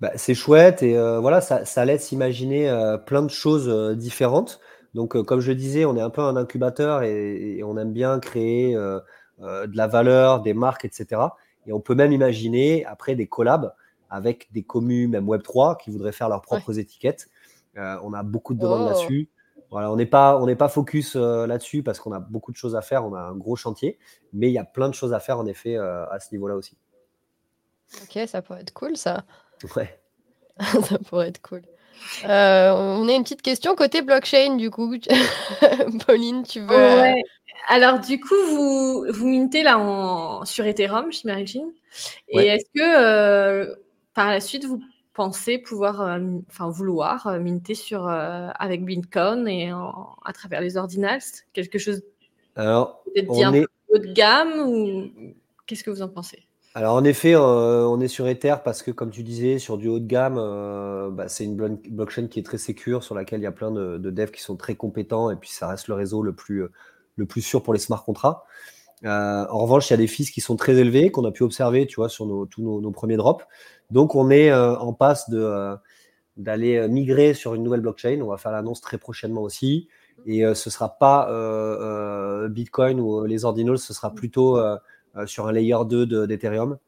Bah, c'est chouette et voilà, ça, ça laisse imaginer plein de choses différentes. Donc, comme je disais, on est un peu un incubateur et, on aime bien créer de la valeur, des marques, etc. Et on peut même imaginer après des collabs avec des communes, même Web3, qui voudraient faire leurs propres étiquettes. on a beaucoup de demandes oh. là-dessus. Voilà, on n'est pas, on n'est pas focus là-dessus parce qu'on a beaucoup de choses à faire. On a un gros chantier, mais il y a plein de choses à faire en effet à ce niveau-là aussi. Ok, ça pourrait être cool ça. Ouais. (laughs) ça pourrait être cool. Euh, on a une petite question côté blockchain, du coup. (laughs) Pauline, tu veux. Euh, Alors, du coup, vous, vous mintez là en, sur Ethereum, j'imagine. Et est-ce que euh, par la suite, vous pensez pouvoir, enfin, vouloir minter sur, avec Bitcoin et à travers les ordinals? Quelque chose Alors, peut-être bien haut de gamme ou qu'est-ce que vous en pensez? Alors en effet, euh, on est sur Ether parce que comme tu disais, sur du haut de gamme, euh, bah, c'est une blockchain qui est très sécure, sur laquelle il y a plein de, devs qui sont très compétents, et puis ça reste le réseau le plus, le plus sûr pour les smart contracts. Euh, en revanche, il y a des fees qui sont très élevés, qu'on a pu observer, tu vois, sur nos, tous nos, premiers drops. Donc on est en passe de, d'aller migrer sur une nouvelle blockchain. On va faire l'annonce très prochainement aussi. Et ce sera pas Bitcoin ou les ordinals, ce sera plutôt euh, sur un layer 2 d'Ethereum.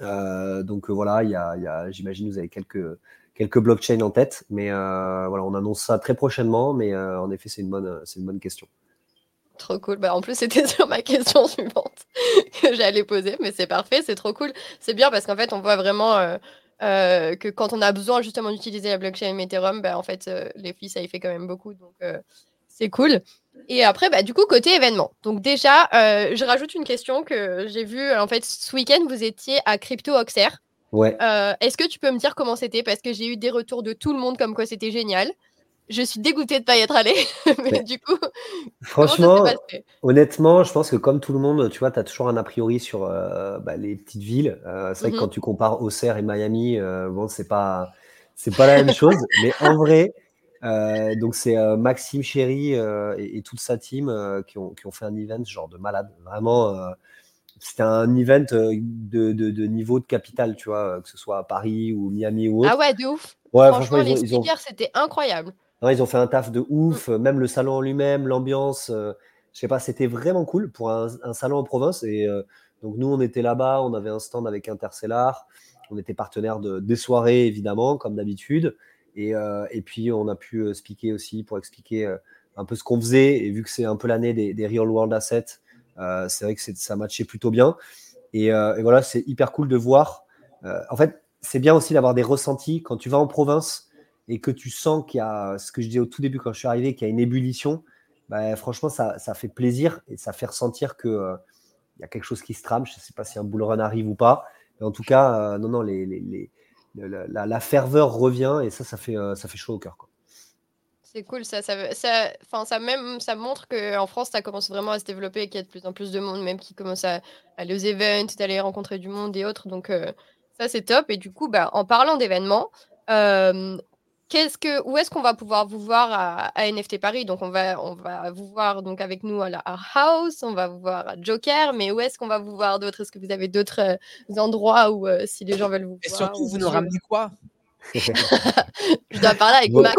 Euh, donc euh, voilà, il y a, j'imagine vous avez quelques, quelques blockchains en tête, mais voilà, on annonce ça très prochainement, mais en effet, c'est une, bonne, une bonne question. Trop cool. Bah, en plus, c'était (laughs) sur ma question suivante (laughs) que j'allais poser, mais c'est parfait, c'est trop cool. C'est bien parce qu'en fait, on voit vraiment que quand on a besoin justement d'utiliser la blockchain Ethereum, bah, en fait, les filles, ça y fait quand même beaucoup. Donc, c'est cool. Et après, bah, du coup, côté événement. Donc déjà, euh, je rajoute une question que j'ai vue. En fait, ce week-end, vous étiez à Crypto Oxer. Ouais. Euh, est-ce que tu peux me dire comment c'était? Parce que j'ai eu des retours de tout le monde comme quoi c'était génial. Je suis dégoûtée de ne pas y être allée. (laughs) mais du coup, (laughs) franchement, honnêtement, je pense que comme tout le monde, tu vois, tu as toujours un a priori sur euh, bah, les petites villes. c'est vrai que quand mhm. tu compares Auxerre et Miami, bon, c'est pas, pas la même chose. (laughs) mais en vrai, euh, donc c'est euh, Maxime Chéry euh, et, toute sa team qui ont, qui, ont, fait un event genre de malade. Vraiment, c'était un event de, de, niveau de capitale, tu vois, que ce soit à Paris ou Miami ou autre. Ah ouais, de ouf. Ouais, franchement, les speakers, c'était incroyable. ils ont fait un taf de ouf, mm. même le salon en lui-même, l'ambiance, je sais pas, c'était vraiment cool pour un, salon en province. Et donc nous, on était là-bas, on avait un stand avec Intercellar, on était partenaire de, des soirées, évidemment, comme d'habitude. Euh, et, puis, on a pu euh, speaker aussi pour expliquer euh, un peu ce qu'on faisait. Et vu que c'est un peu l'année des, Real World Assets, c'est vrai que ça matchait plutôt bien. Et, voilà, c'est hyper cool de voir. en fait, c'est bien aussi d'avoir des ressentis quand tu vas en province et que tu sens qu'il y a, ce que je disais au tout début quand je suis arrivé, qu'il y a une ébullition. Bah, franchement, ça, fait plaisir et ça fait ressentir qu'il il y a quelque chose qui se trame. Je ne sais pas si un bull run arrive ou pas. Mais en tout cas, non, non, les, la, ferveur revient et ça, ça fait, euh, ça fait chaud au cœur. C'est cool, ça, ça, ça, ça, même, ça montre qu'en France, ça commence vraiment à se développer et qu'il y a de plus en plus de monde, même qui commence à, aller aux events, d'aller rencontrer du monde et autres. Donc, euh, ça, c'est top. Et du coup, bah, en parlant d'événements, euh, Qu'est-ce que, où est-ce qu'on va pouvoir vous voir à, NFT Paris? Donc, on va, on va vous voir donc avec nous à la House, on va vous voir à Joker, mais où est-ce qu'on va vous voir d'autres Est-ce que vous avez d'autres euh, endroits où, euh, si les gens veulent vous Et voir surtout, vous nous ramenez quoi? (laughs) Je dois parler avec Max.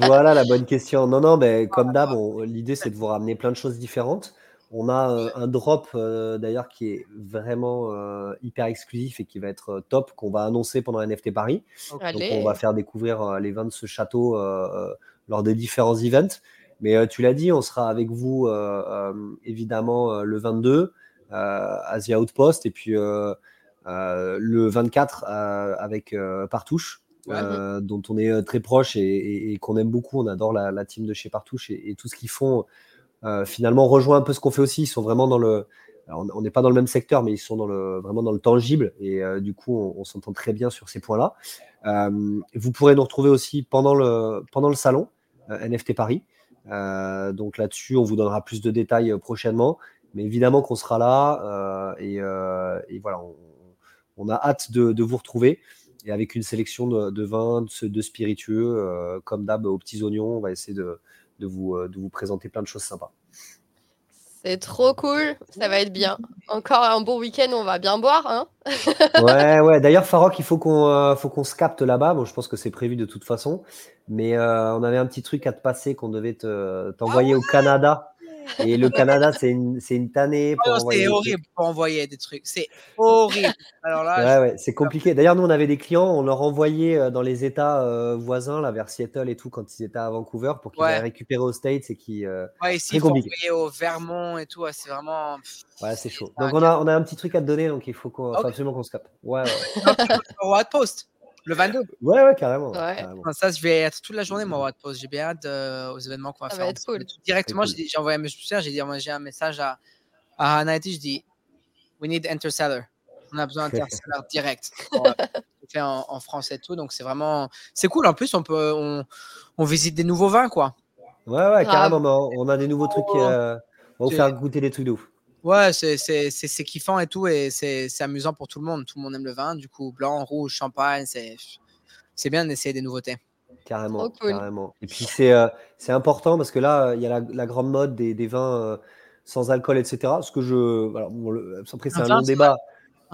(laughs) voilà la bonne question. Non, non, mais comme d'hab, l'idée c'est de vous ramener plein de choses différentes. On a euh, un drop euh, d'ailleurs qui est vraiment euh, hyper exclusif et qui va être top, qu'on va annoncer pendant NFT Paris. Donc on va faire découvrir les vins de ce château lors des différents events. Mais tu l'as dit, on sera avec vous évidemment le 22 Asia Outpost et puis le 24 avec Partouche. dont on est très proche et, qu'on aime beaucoup. On adore la, team de chez Partouche et, et tout ce qu'ils font finalement rejoint un peu ce qu'on fait aussi. Ils sont vraiment dans le, on n'est pas dans le même secteur, mais ils sont dans le, vraiment dans le tangible et du coup, on, s'entend très bien sur ces points-là. vous pourrez nous retrouver aussi pendant le, pendant le salon NFT Paris. donc là-dessus, on vous donnera plus de détails prochainement. Mais évidemment qu'on sera là et, voilà, on, a hâte de, vous retrouver et avec une sélection de, vins, de, spiritueux, comme d'hab aux petits oignons, on va essayer de, vous, de vous présenter plein de choses sympas. C'est trop cool, ça va être bien. Encore un bon week-end, on va bien boire. Hein (laughs) ouais, ouais. D'ailleurs, Farok, il faut qu'on faut qu'on se capte là-bas. Bon, je pense que c'est prévu de toute façon. Mais on avait un petit truc à te passer qu'on devait t'envoyer au Canada. Et le Canada, c'est une, une tannée pour oh, C'est horrible pour envoyer des trucs. C'est horrible. Alors là, ouais, ouais, c'est compliqué. D'ailleurs, nous, on avait des clients, on leur envoyait euh, dans les États euh, voisins, là, vers Seattle et tout, quand ils étaient à Vancouver, pour qu'ils aillent récupérer aux States et qui. Euh, ouais, ici, il faut envoyer au Vermont et tout. C'est vraiment. Ouais, c'est chaud. Donc, on a, on a un petit truc à te donner, donc il faut, qu'on, absolument qu'on se capte. Ouais, ouais. Post. Le 22 Ouais, ouais, carrément. ça, je vais être toute la journée, moi, Post. J'ai bien hâte euh, aux événements qu'on va faire. Directement, j'ai envoyé un message, j'ai dit, j'ai un message à, à Hanaiti, je dis, we need Interstellar. On a besoin (laughs) d'Interstellar direct. fait en, en, France et tout, donc c'est vraiment, c'est cool. En plus, on peut, on, on, visite des nouveaux vins, quoi. Ouais, ouais, carrément. On a des nouveaux trucs. Euh, on va vous faire goûter des trucs de ouf. Ouais, c'est kiffant et tout, et c'est amusant pour tout le monde. Tout le monde aime le vin, du coup, blanc, rouge, champagne, c'est bien d'essayer des nouveautés. Carrément, carrément. Et puis c'est euh, c'est important parce que là, il y a la, grande mode des, des vins euh, sans alcool, etc. Ce que je. Alors, après, c'est un, long débat.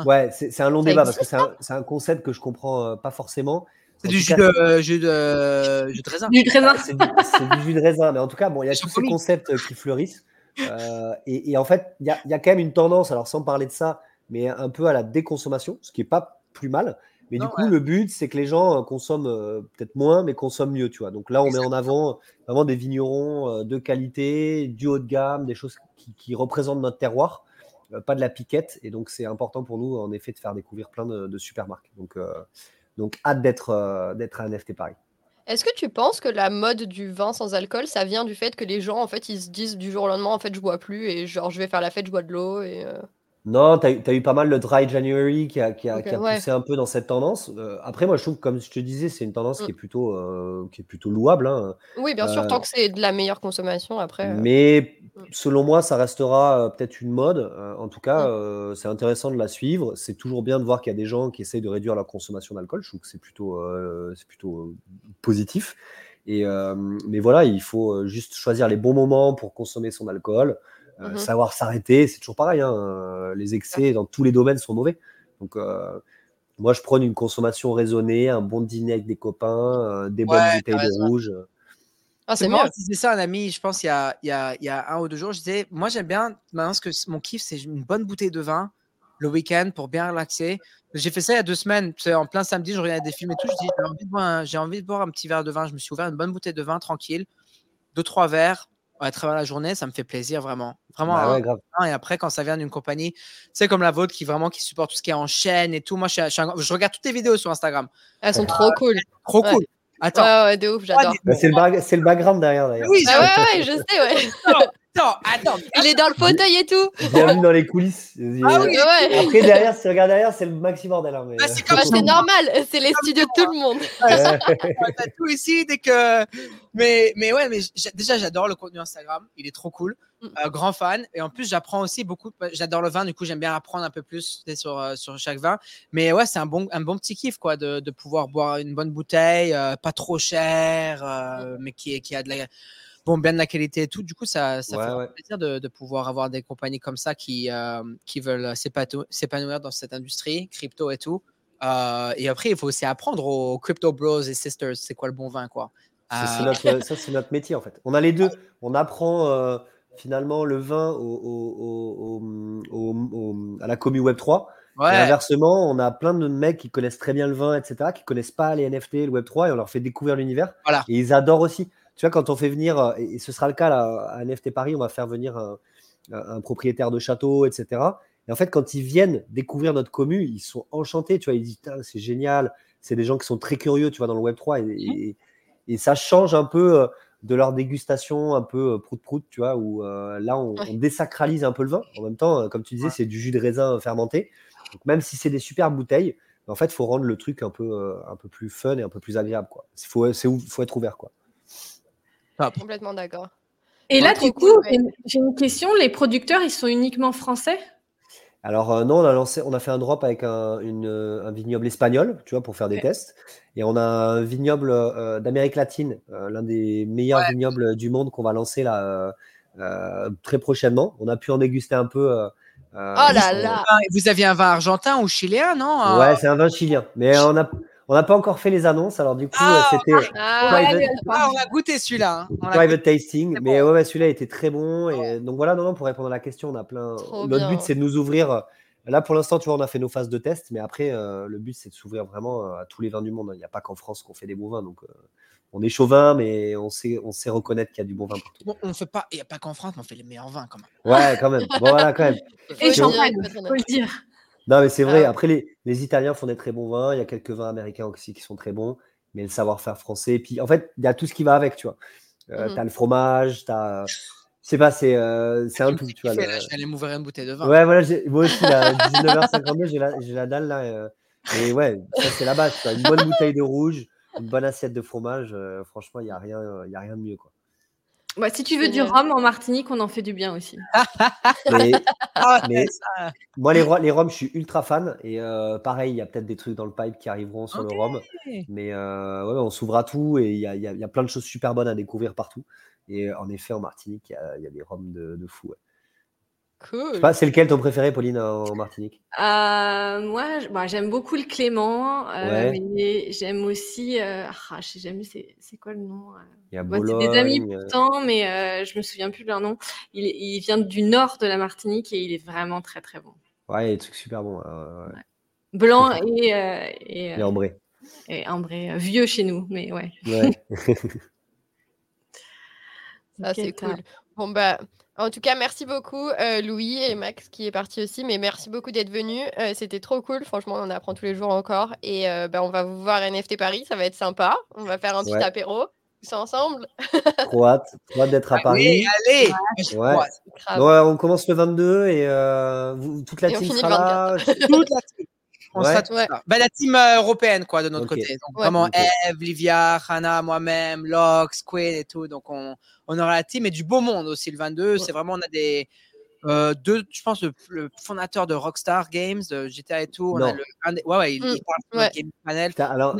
Ouais, c'est un long débat parce que c'est un, un, concept que je comprends euh, pas forcément. C'est du jus, de, jus, de, jus de raisin. Du raisin. C'est du, jus de raisin. Mais en tout cas, bon, il y a tous ces concepts qui fleurissent. Euh, et, en fait, il y a, quand même une tendance, alors sans parler de ça, mais un peu à la déconsommation, ce qui n'est pas plus mal. Mais du coup, le but, c'est que les gens euh, consomment euh, peut-être moins, mais consomment mieux, tu vois. Donc là, on met en avant vraiment des vignerons de qualité, du haut de gamme, des choses qui, représentent notre terroir, pas de la piquette. Et donc, c'est important pour nous, en effet, de faire découvrir plein de, super marques. Donc, donc hâte d'être d'être à NFT Paris. Est-ce que tu penses que la mode du vin sans alcool, ça vient du fait que les gens, en fait, ils se disent du jour au lendemain, en fait, je bois plus et genre, je vais faire la fête, je bois de l'eau et. Euh non, tu as, eu pas mal le Dry January qui a, qui a, poussé un peu dans cette tendance. Euh, après, moi, je trouve, comme je te disais, c'est une tendance qui, est mm. plutôt, euh, qui est plutôt louable. Hein. Oui, bien sûr, tant que c'est de la meilleure consommation, après. Mais mm. selon moi, ça restera peut-être une mode. en tout cas, mm. c'est intéressant de la suivre. C'est toujours bien de voir qu'il y a des gens qui essayent de réduire leur consommation d'alcool. Je trouve que c'est plutôt, c'est plutôt positif. Et, mais voilà, il faut juste choisir les bons moments pour consommer son alcool. Euh, mmh savoir s'arrêter, c'est toujours pareil. Hein, euh, les excès dans tous les domaines sont mauvais. Donc, euh, moi, je prône une consommation raisonnée, un bon dîner avec des copains, des bonnes bouteilles de rouge. Ah, c'est moi, c'est ça, un ami, je pense, il y, a, il, y a, il y a un ou deux jours, je disais, moi, j'aime bien, maintenant, ce que mon kiff, c'est une bonne bouteille de vin le week-end pour bien relaxer. J'ai fait ça il y a deux semaines, en plein samedi, je regardais des films et tout, je dis, j'ai envie, de boire envie de boire un petit verre de vin, je me suis ouvert une bonne bouteille de vin tranquille, deux, trois verres, à travers la journée, ça me fait plaisir vraiment. Vraiment. Bah. Et après, quand ça vient d'une compagnie, tu sais, comme la vôtre qui vraiment qui supporte tout ce qui est en chaîne et tout. Moi, je, je, regarde toutes tes vidéos sur Instagram. Elles sont trop cool. Trop cool. Attends. Ouais, de ouf, j'adore. Bah, c'est le, le, background derrière, d'ailleurs. Oui, ah ouais, ouais, je sais, ouais. Attends, attends. Il est dans le fauteuil et tout. Bienvenue dans les coulisses. Ah oui, ouais. Après, derrière, si tu regardes derrière, c'est le maxi bordel. Hein, ah, c'est normal, c'est les studios de tout le monde. T'as tout ici dès que. Mais, mais ouais, mais déjà, j'adore le contenu Instagram. Il est trop cool. Mm. Euh, grand fan. Et en plus, j'apprends aussi beaucoup. J'adore le vin, du coup, j'aime bien apprendre un peu plus sur, euh, sur chaque vin. Mais ouais, c'est un bon, un bon petit kiff, quoi, de, de pouvoir boire une bonne bouteille, euh, pas trop cher, mm. mais qui, qui a de la bon, bien de la qualité et tout. Du coup, ça, ça fait plaisir de, de, pouvoir avoir des compagnies comme ça qui, euh, qui veulent s'épanouir dans cette industrie, crypto et tout. Euh, et après, il faut aussi apprendre aux crypto bros et sisters, c'est quoi le bon vin, quoi. Euh, notre, (laughs) ça, c'est notre métier, en fait. On a les deux. On apprend finalement le vin au, au, à la commu Web3. Et inversement, on a plein de mecs qui connaissent très bien le vin, etc., qui connaissent pas les NFT, le Web3, et on leur fait découvrir l'univers. Voilà. Et ils adorent aussi. Tu vois, quand on fait venir, euh, et ce sera le cas là, à NFT Paris, on va faire venir un, propriétaire de château, etc. Et en fait, quand ils viennent découvrir notre commu, ils sont enchantés. Tu vois, ils disent c'est génial. C'est des gens qui sont très curieux, tu vois, dans le Web 3 et, ça change un peu euh, de leur dégustation un peu prout-prout, tu vois, où là, on, Ouais. on désacralise un peu le vin. En même temps, comme tu disais, Ouais. c'est du jus de raisin fermenté. Donc, même si c'est des super bouteilles, en fait, il faut rendre le truc un peu, un peu plus fun et un peu plus agréable, quoi. Il faut, faut être ouvert, quoi. Complètement d'accord. Et là, du coup, j'ai une- j'ai une question. Les producteurs, ils sont uniquement français? Alors euh, non, on a lancé, on a fait un drop avec un, une, un vignoble espagnol, tu vois, pour faire des Ouais. tests. Et on a un vignoble euh, d'Amérique latine, euh, l'un des meilleurs Ouais. vignobles du monde qu'on va lancer là euh, euh, très prochainement. On a pu en déguster un peu. euh, euh, Oh là là Ah, Vous aviez un vin argentin ou chiléen, non Ah, Ouais, c'est un vin chilien. Mais on a, on n'a pas encore fait les annonces. Alors du coup, Ah, euh, c'était Ah, private, Ah, on a goûté celui-là. hein. Private goûté. tasting. Mais bon. ouais, celui-là était très bon. Et donc voilà, non, non, pour répondre à la question, on a plein. Trop Notre bien. but, c'est de nous ouvrir. euh, Là, pour l'instant, tu vois, on a fait nos phases de test, mais après, euh, le but, c'est de s'ouvrir vraiment euh, à tous les vins du monde. Il n'y a pas qu'en France qu'on fait des bons vins. Donc, euh, on est chauvin, mais on sait, on sait reconnaître qu'il y a du bon vin partout. Bon, on fait pas, il n'y a pas qu'en France, mais on fait les meilleurs vins quand même. Ouais, quand même. Bon, voilà, quand même. Et champagne, faut le dire. Non, mais c'est vrai. Ah. Après, les, les Italiens font des très bons vins. Il y a quelques vins américains aussi qui sont très bons. Mais le savoir-faire français. Puis, en fait, il y a tout ce qui va avec, tu vois. Euh, Mhm. T'as le fromage, t'as. Je sais pas, c'est euh, c'est un tout, tu vois. Là, je vais aller m'ouvrir une bouteille de vin. Ouais, voilà, moi aussi, là, 19h52, j'ai la, j'ai la dalle là. euh, et ouais, ça, c'est la base. Une bonne bouteille de rouge, une bonne assiette de fromage. euh, franchement, il n'y a, rien, y a rien de mieux. Quoi. Bah, si tu veux du Génial. rhum en Martinique, on en fait du bien aussi. (laughs) Mais, Ah, mais moi, les, les rhums, je suis ultra fan. Et euh, pareil, il y a peut-être des trucs dans le pipe qui arriveront sur le rhum. Mais euh, ouais, on s'ouvre à tout et il y a, il y a- il y a plein de choses super bonnes à découvrir partout. Et euh, en effet, en Martinique, il y a, il y a des rhums de, de fou. ouais. Cool. c'est lequel ton préféré, Pauline, en, Martinique? Euh, moi, bah, j'aime beaucoup le Clément, euh, Ouais. mais j'aime aussi. euh, ah, je sais jamais c'est quoi le nom. Il y a c'est des amis pourtant, mais je me souviens plus de leur nom. Il, il vient du nord de la Martinique et il est vraiment très très bon. Ouais, il y a des trucs super bons. ouais. Blanc et, et, Et ambré. et ambré, vieux chez nous, mais ouais. Ouais. (laughs) Ça, Ok, c'est cool. Bon, bah, en tout cas, merci beaucoup, euh, Louis et Max qui est parti aussi. Mais merci beaucoup d'être venus. Euh, C'était trop cool. Franchement, on apprend tous les jours encore. Et euh, bah, on va vous voir à NFT Paris. Ça va être sympa. On va faire un petit Ouais. apéro tous ensemble. (laughs) Trop hâte, trop hâte d'être à Paris. Allez, allez. Ouais. Ouais, on commence le 23 et euh, vous- toute la Et team sera le là. Toute la team. On Ouais. sera tous Ouais. là. Bah, la team euh, européenne, quoi, de notre côté. Donc, Ouais. vraiment. Eve, Livia, Hannah, moi-même, Lox, Queen et tout. Donc, on, on aura la team et du beau monde aussi le 22. C'est vraiment, on a des. euh, deux, je pense, le, le fondateur de Rockstar Games, de GTA et tout. On a Non. le, un des- ouais, ouais, il, Mm. il parle sur Ouais. le game panel. Alors,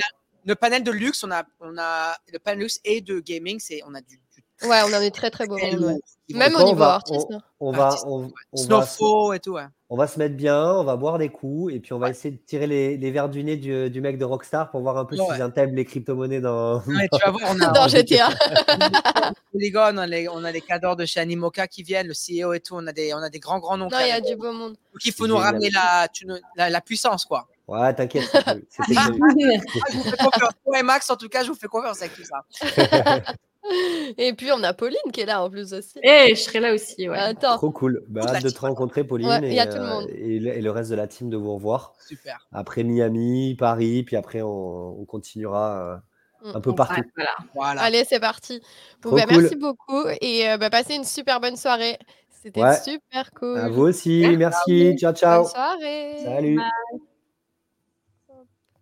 Le panel de luxe, on a, on a le panel luxe et de gaming, c'est, on a du Ouais, on en est très très beau. très monde, ouais. lourd. Ils vont- Même au on niveau va- artiste. hein. on va, Artiste, on, on va, se- et tout, ouais. on va se mettre bien, on va boire des coups et puis on va essayer de tirer les, les verres du nez du, du mec de Rockstar pour voir un peu Ouais. s'ils intègrent les crypto-monnaies dans. Ouais, tu vas voir, on a, (laughs) Dans GTA. Polygon, (laughs) on a les, on a les cadors de chez Animoca qui viennent, le CEO et tout, on a des, on a des grands, grands noms. Non, il y a du beau monde. Donc il faut nous ramener la, la, la puissance, quoi. Ouais, t'inquiète, c'était. Ah, (laughs) je vous fais confiance. Toi et Max, en tout cas, je vous fais confiance avec tout ça. (laughs) Et puis, on a Pauline qui est là en plus aussi. Et je serai là aussi, ouais. Attends. Trop cool. Bah, hâte de te rencontrer, Pauline, Ouais, il y et, a tout le monde. et le- et le reste de la team de vous revoir. Super. Après Miami, Paris, puis après on, on continuera euh, un peu Mm, partout. Ouais, voilà. Voilà. Allez, c'est parti. Bon, bah, cool. Merci beaucoup et euh, bah, passez une super bonne soirée. C'était Ouais. super cool. À vous aussi, merci, ciao, ciao. Bonne soirée. Salut. Bye.